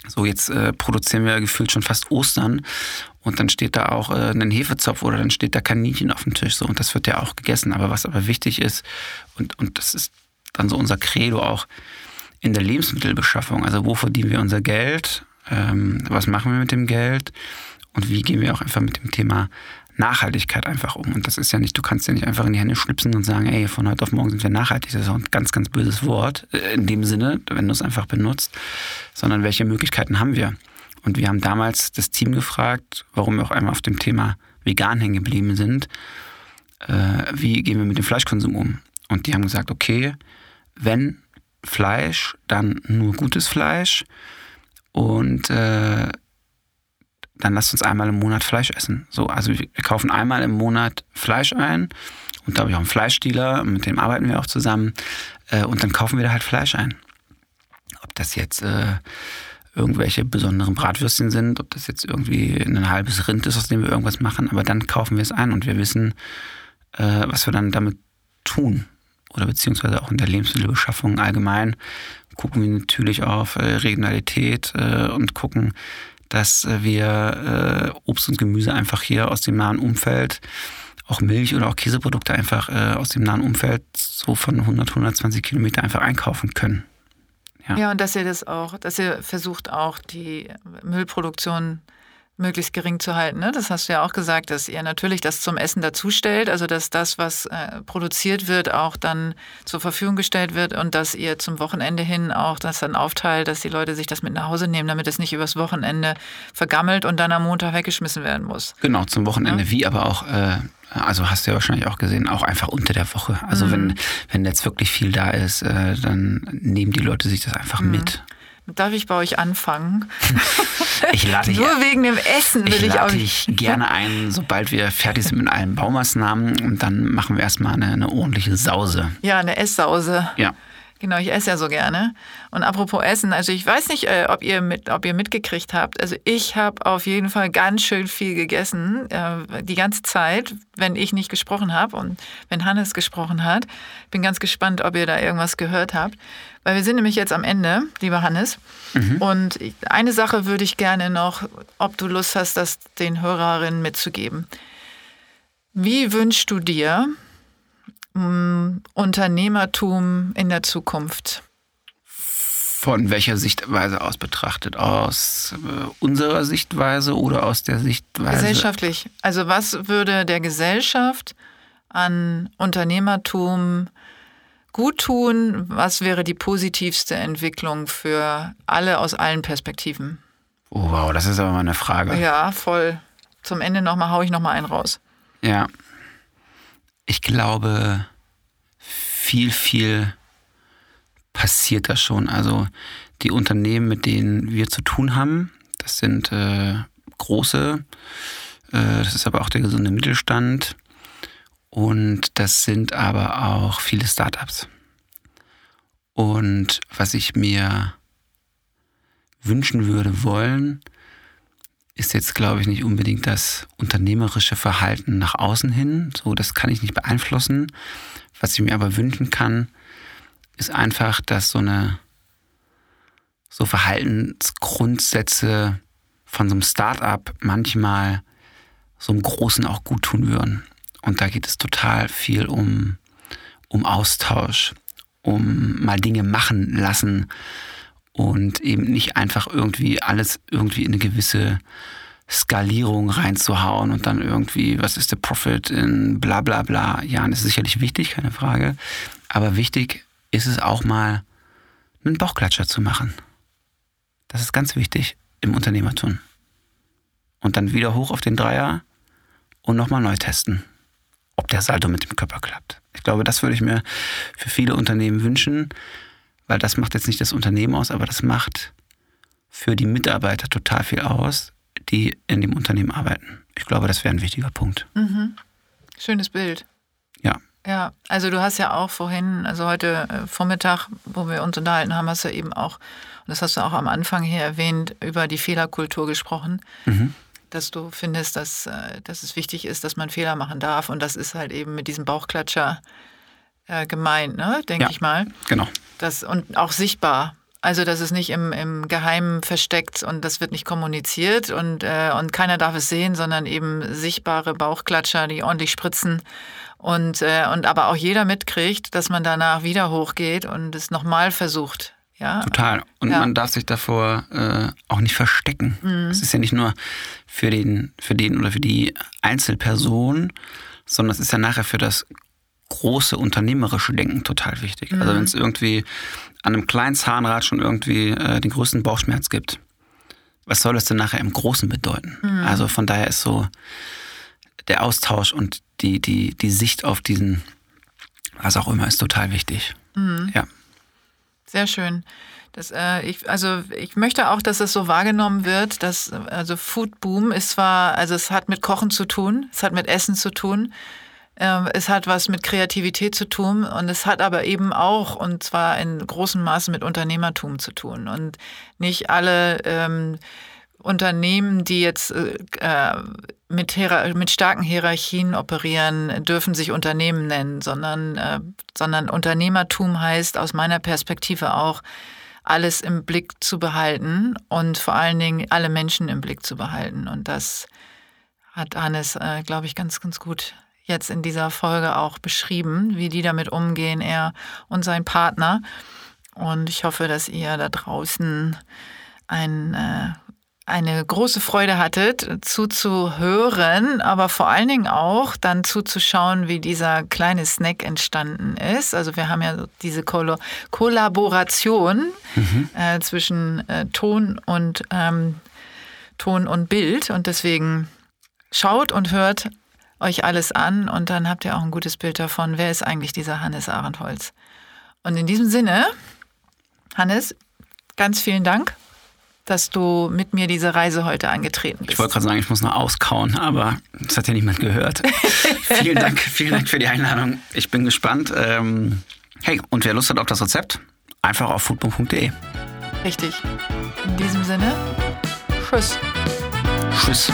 So, jetzt äh, produzieren wir gefühlt schon fast Ostern und dann steht da auch äh, ein Hefezopf oder dann steht da Kaninchen auf dem Tisch. So, und das wird ja auch gegessen. Aber was aber wichtig ist, und, und das ist dann so unser Credo auch in der Lebensmittelbeschaffung. Also wo verdienen wir unser Geld? Ähm, was machen wir mit dem Geld? Und wie gehen wir auch einfach mit dem Thema Nachhaltigkeit einfach um. Und das ist ja nicht, du kannst ja nicht einfach in die Hände schnipsen und sagen, ey, von heute auf morgen sind wir nachhaltig. Das ist auch ein ganz, ganz böses Wort äh, in dem Sinne, wenn du es einfach benutzt, sondern welche Möglichkeiten haben wir? Und wir haben damals das Team gefragt, warum wir auch einmal auf dem Thema vegan hängen geblieben sind. Äh, wie gehen wir mit dem Fleischkonsum um? Und die haben gesagt, okay, wenn Fleisch, dann nur gutes Fleisch und äh, dann lasst uns einmal im Monat Fleisch essen. So, also wir, kaufen einmal im Monat Fleisch ein und da habe ich auch einen Fleischdealer, mit dem arbeiten wir auch zusammen äh, und dann kaufen wir da halt Fleisch ein. Ob das jetzt äh, irgendwelche besonderen Bratwürstchen sind, ob das jetzt irgendwie ein halbes Rind ist, aus dem wir irgendwas machen, aber dann kaufen wir es ein und wir wissen, äh, was wir dann damit tun oder beziehungsweise auch in der Lebensmittelbeschaffung allgemein gucken wir natürlich auf äh, Regionalität äh, und gucken, dass äh, wir äh, Obst und Gemüse einfach hier aus dem nahen Umfeld, auch Milch oder auch Käseprodukte einfach äh, aus dem nahen Umfeld so von 100, 120 Kilometer einfach einkaufen können. Ja. ja, und dass ihr das auch, dass ihr versucht auch die Müllproduktion möglichst gering zu halten. Ne? Das hast du ja auch gesagt, dass ihr natürlich das zum Essen dazustellt, also dass das, was äh, produziert wird, auch dann zur Verfügung gestellt wird und dass ihr zum Wochenende hin auch das dann aufteilt, dass die Leute sich das mit nach Hause nehmen, damit es nicht übers Wochenende vergammelt und dann am Montag weggeschmissen werden muss. Genau, zum Wochenende, ja? wie aber auch äh, also hast du ja wahrscheinlich auch gesehen, auch einfach unter der Woche. Also mhm. wenn, wenn jetzt wirklich viel da ist, äh, dann nehmen die Leute sich das einfach mhm. mit. Darf ich bei euch anfangen? Ich lade Nur wegen dem Essen will ich, ich auch. dich gerne ein, sobald wir fertig sind mit allen Baumaßnahmen. Und dann machen wir erstmal eine, eine ordentliche Sause. Ja, eine Esssause. Ja. Genau, ich esse ja so gerne. Und apropos Essen, also ich weiß nicht, äh, ob ihr mit, ob ihr mitgekriegt habt. Also ich habe auf jeden Fall ganz schön viel gegessen, äh, die ganze Zeit, wenn ich nicht gesprochen habe und wenn Hannes gesprochen hat. Bin ganz gespannt, ob ihr da irgendwas gehört habt. Weil wir sind nämlich jetzt am Ende, lieber Hannes. Mhm. Und eine Sache würde ich gerne noch, ob du Lust hast, das den Hörerinnen mitzugeben. Wie wünschst du dir, Unternehmertum in der Zukunft? Von welcher Sichtweise aus betrachtet? Aus äh, unserer Sichtweise oder aus der Sichtweise? Gesellschaftlich. Also was würde der Gesellschaft an Unternehmertum gut tun? Was wäre die positivste Entwicklung für alle aus allen Perspektiven? Oh, wow, das ist aber mal eine Frage. Ja, voll. Zum Ende nochmal haue ich nochmal einen raus. Ja ich glaube, viel, viel passiert da schon. Also die Unternehmen, mit denen wir zu tun haben, das sind äh, große, äh, das ist aber auch der gesunde Mittelstand und das sind aber auch viele Startups. Und was ich mir wünschen würde wollen, ist jetzt, glaube ich, nicht unbedingt das unternehmerische Verhalten nach außen hin. So, das kann ich nicht beeinflussen. Was ich mir aber wünschen kann, ist einfach, dass so eine so Verhaltensgrundsätze von so einem Start-up manchmal so einem Großen auch gut tun würden. Und da geht es total viel um, um Austausch, um mal Dinge machen lassen, und eben nicht einfach irgendwie alles irgendwie in eine gewisse Skalierung reinzuhauen und dann irgendwie, was ist der Profit in bla bla bla. Ja, das ist sicherlich wichtig, keine Frage. Aber wichtig ist es auch mal, einen Bauchklatscher zu machen. Das ist ganz wichtig im Unternehmertum. Und dann wieder hoch auf den Dreier und nochmal neu testen, ob der Saldo mit dem Körper klappt. Ich glaube, das würde ich mir für viele Unternehmen wünschen, weil das macht jetzt nicht das Unternehmen aus, aber das macht für die Mitarbeiter total viel aus, die in dem Unternehmen arbeiten. Ich glaube, das wäre ein wichtiger Punkt. Mhm. Schönes Bild. Ja. Ja, also du hast ja auch vorhin, also heute äh, Vormittag, wo wir uns unterhalten haben, hast du eben auch, und das hast du auch am Anfang hier erwähnt, über die Fehlerkultur gesprochen. Mhm. Dass du findest, dass, äh, dass es wichtig ist, dass man Fehler machen darf. Und das ist halt eben mit diesem Bauchklatscher äh, gemeint, ne? denke ja, ich mal. Genau. Das, und auch sichtbar. Also, dass es nicht im, im Geheimen versteckt und das wird nicht kommuniziert und, äh, und keiner darf es sehen, sondern eben sichtbare Bauchklatscher, die ordentlich spritzen und, äh, und aber auch jeder mitkriegt, dass man danach wieder hochgeht und es nochmal versucht, Ja? Total. Und Ja. man darf sich davor äh, auch nicht verstecken. Es ist ja nicht nur für den, für den oder für die Einzelperson, sondern es ist ja nachher für das große unternehmerische Denken total wichtig. Also wenn es irgendwie an einem kleinen Zahnrad schon irgendwie äh, den größten Bauchschmerz gibt, was soll das denn nachher im Großen bedeuten? Also von daher ist so der Austausch und die, die, die Sicht auf diesen, was auch immer, ist total wichtig. Ja. Sehr schön. Das, äh, ich, also ich möchte auch, dass es so wahrgenommen wird, dass also Food Boom ist zwar, also es hat mit Kochen zu tun, es hat mit Essen zu tun, es hat was mit Kreativität zu tun und es hat aber eben auch, und zwar in großem Maße mit Unternehmertum zu tun. Und nicht alle ähm, Unternehmen, die jetzt äh, äh, mit, mit starken Hierarchien operieren, dürfen sich Unternehmen nennen, sondern, äh, sondern Unternehmertum heißt aus meiner Perspektive auch, alles im Blick zu behalten und vor allen Dingen alle Menschen im Blick zu behalten. Und das hat Hannes, äh, glaube ich, ganz, ganz gut jetzt in dieser Folge auch beschrieben, wie die damit umgehen, er und sein Partner. Und ich hoffe, dass ihr da draußen ein, äh, eine große Freude hattet, zuzuhören, aber vor allen Dingen auch dann zuzuschauen, wie dieser kleine Snack entstanden ist. Also wir haben ja diese Kollo Kollaboration äh, zwischen äh, Ton und ähm, Ton und Bild und deswegen schaut und hört euch alles an und dann habt ihr auch ein gutes Bild davon, wer ist eigentlich dieser Hannes Arendholz. Und in diesem Sinne, Hannes, ganz vielen Dank, dass du mit mir diese Reise heute angetreten bist. Ich wollte gerade sagen, ich muss noch auskauen, aber das hat ja niemand gehört. vielen Dank, vielen Dank für die Einladung. Ich bin gespannt. Ähm, hey, und wer Lust hat auf das Rezept, einfach auf foodbook.de. Richtig. In diesem Sinne, tschüss. Tschüss.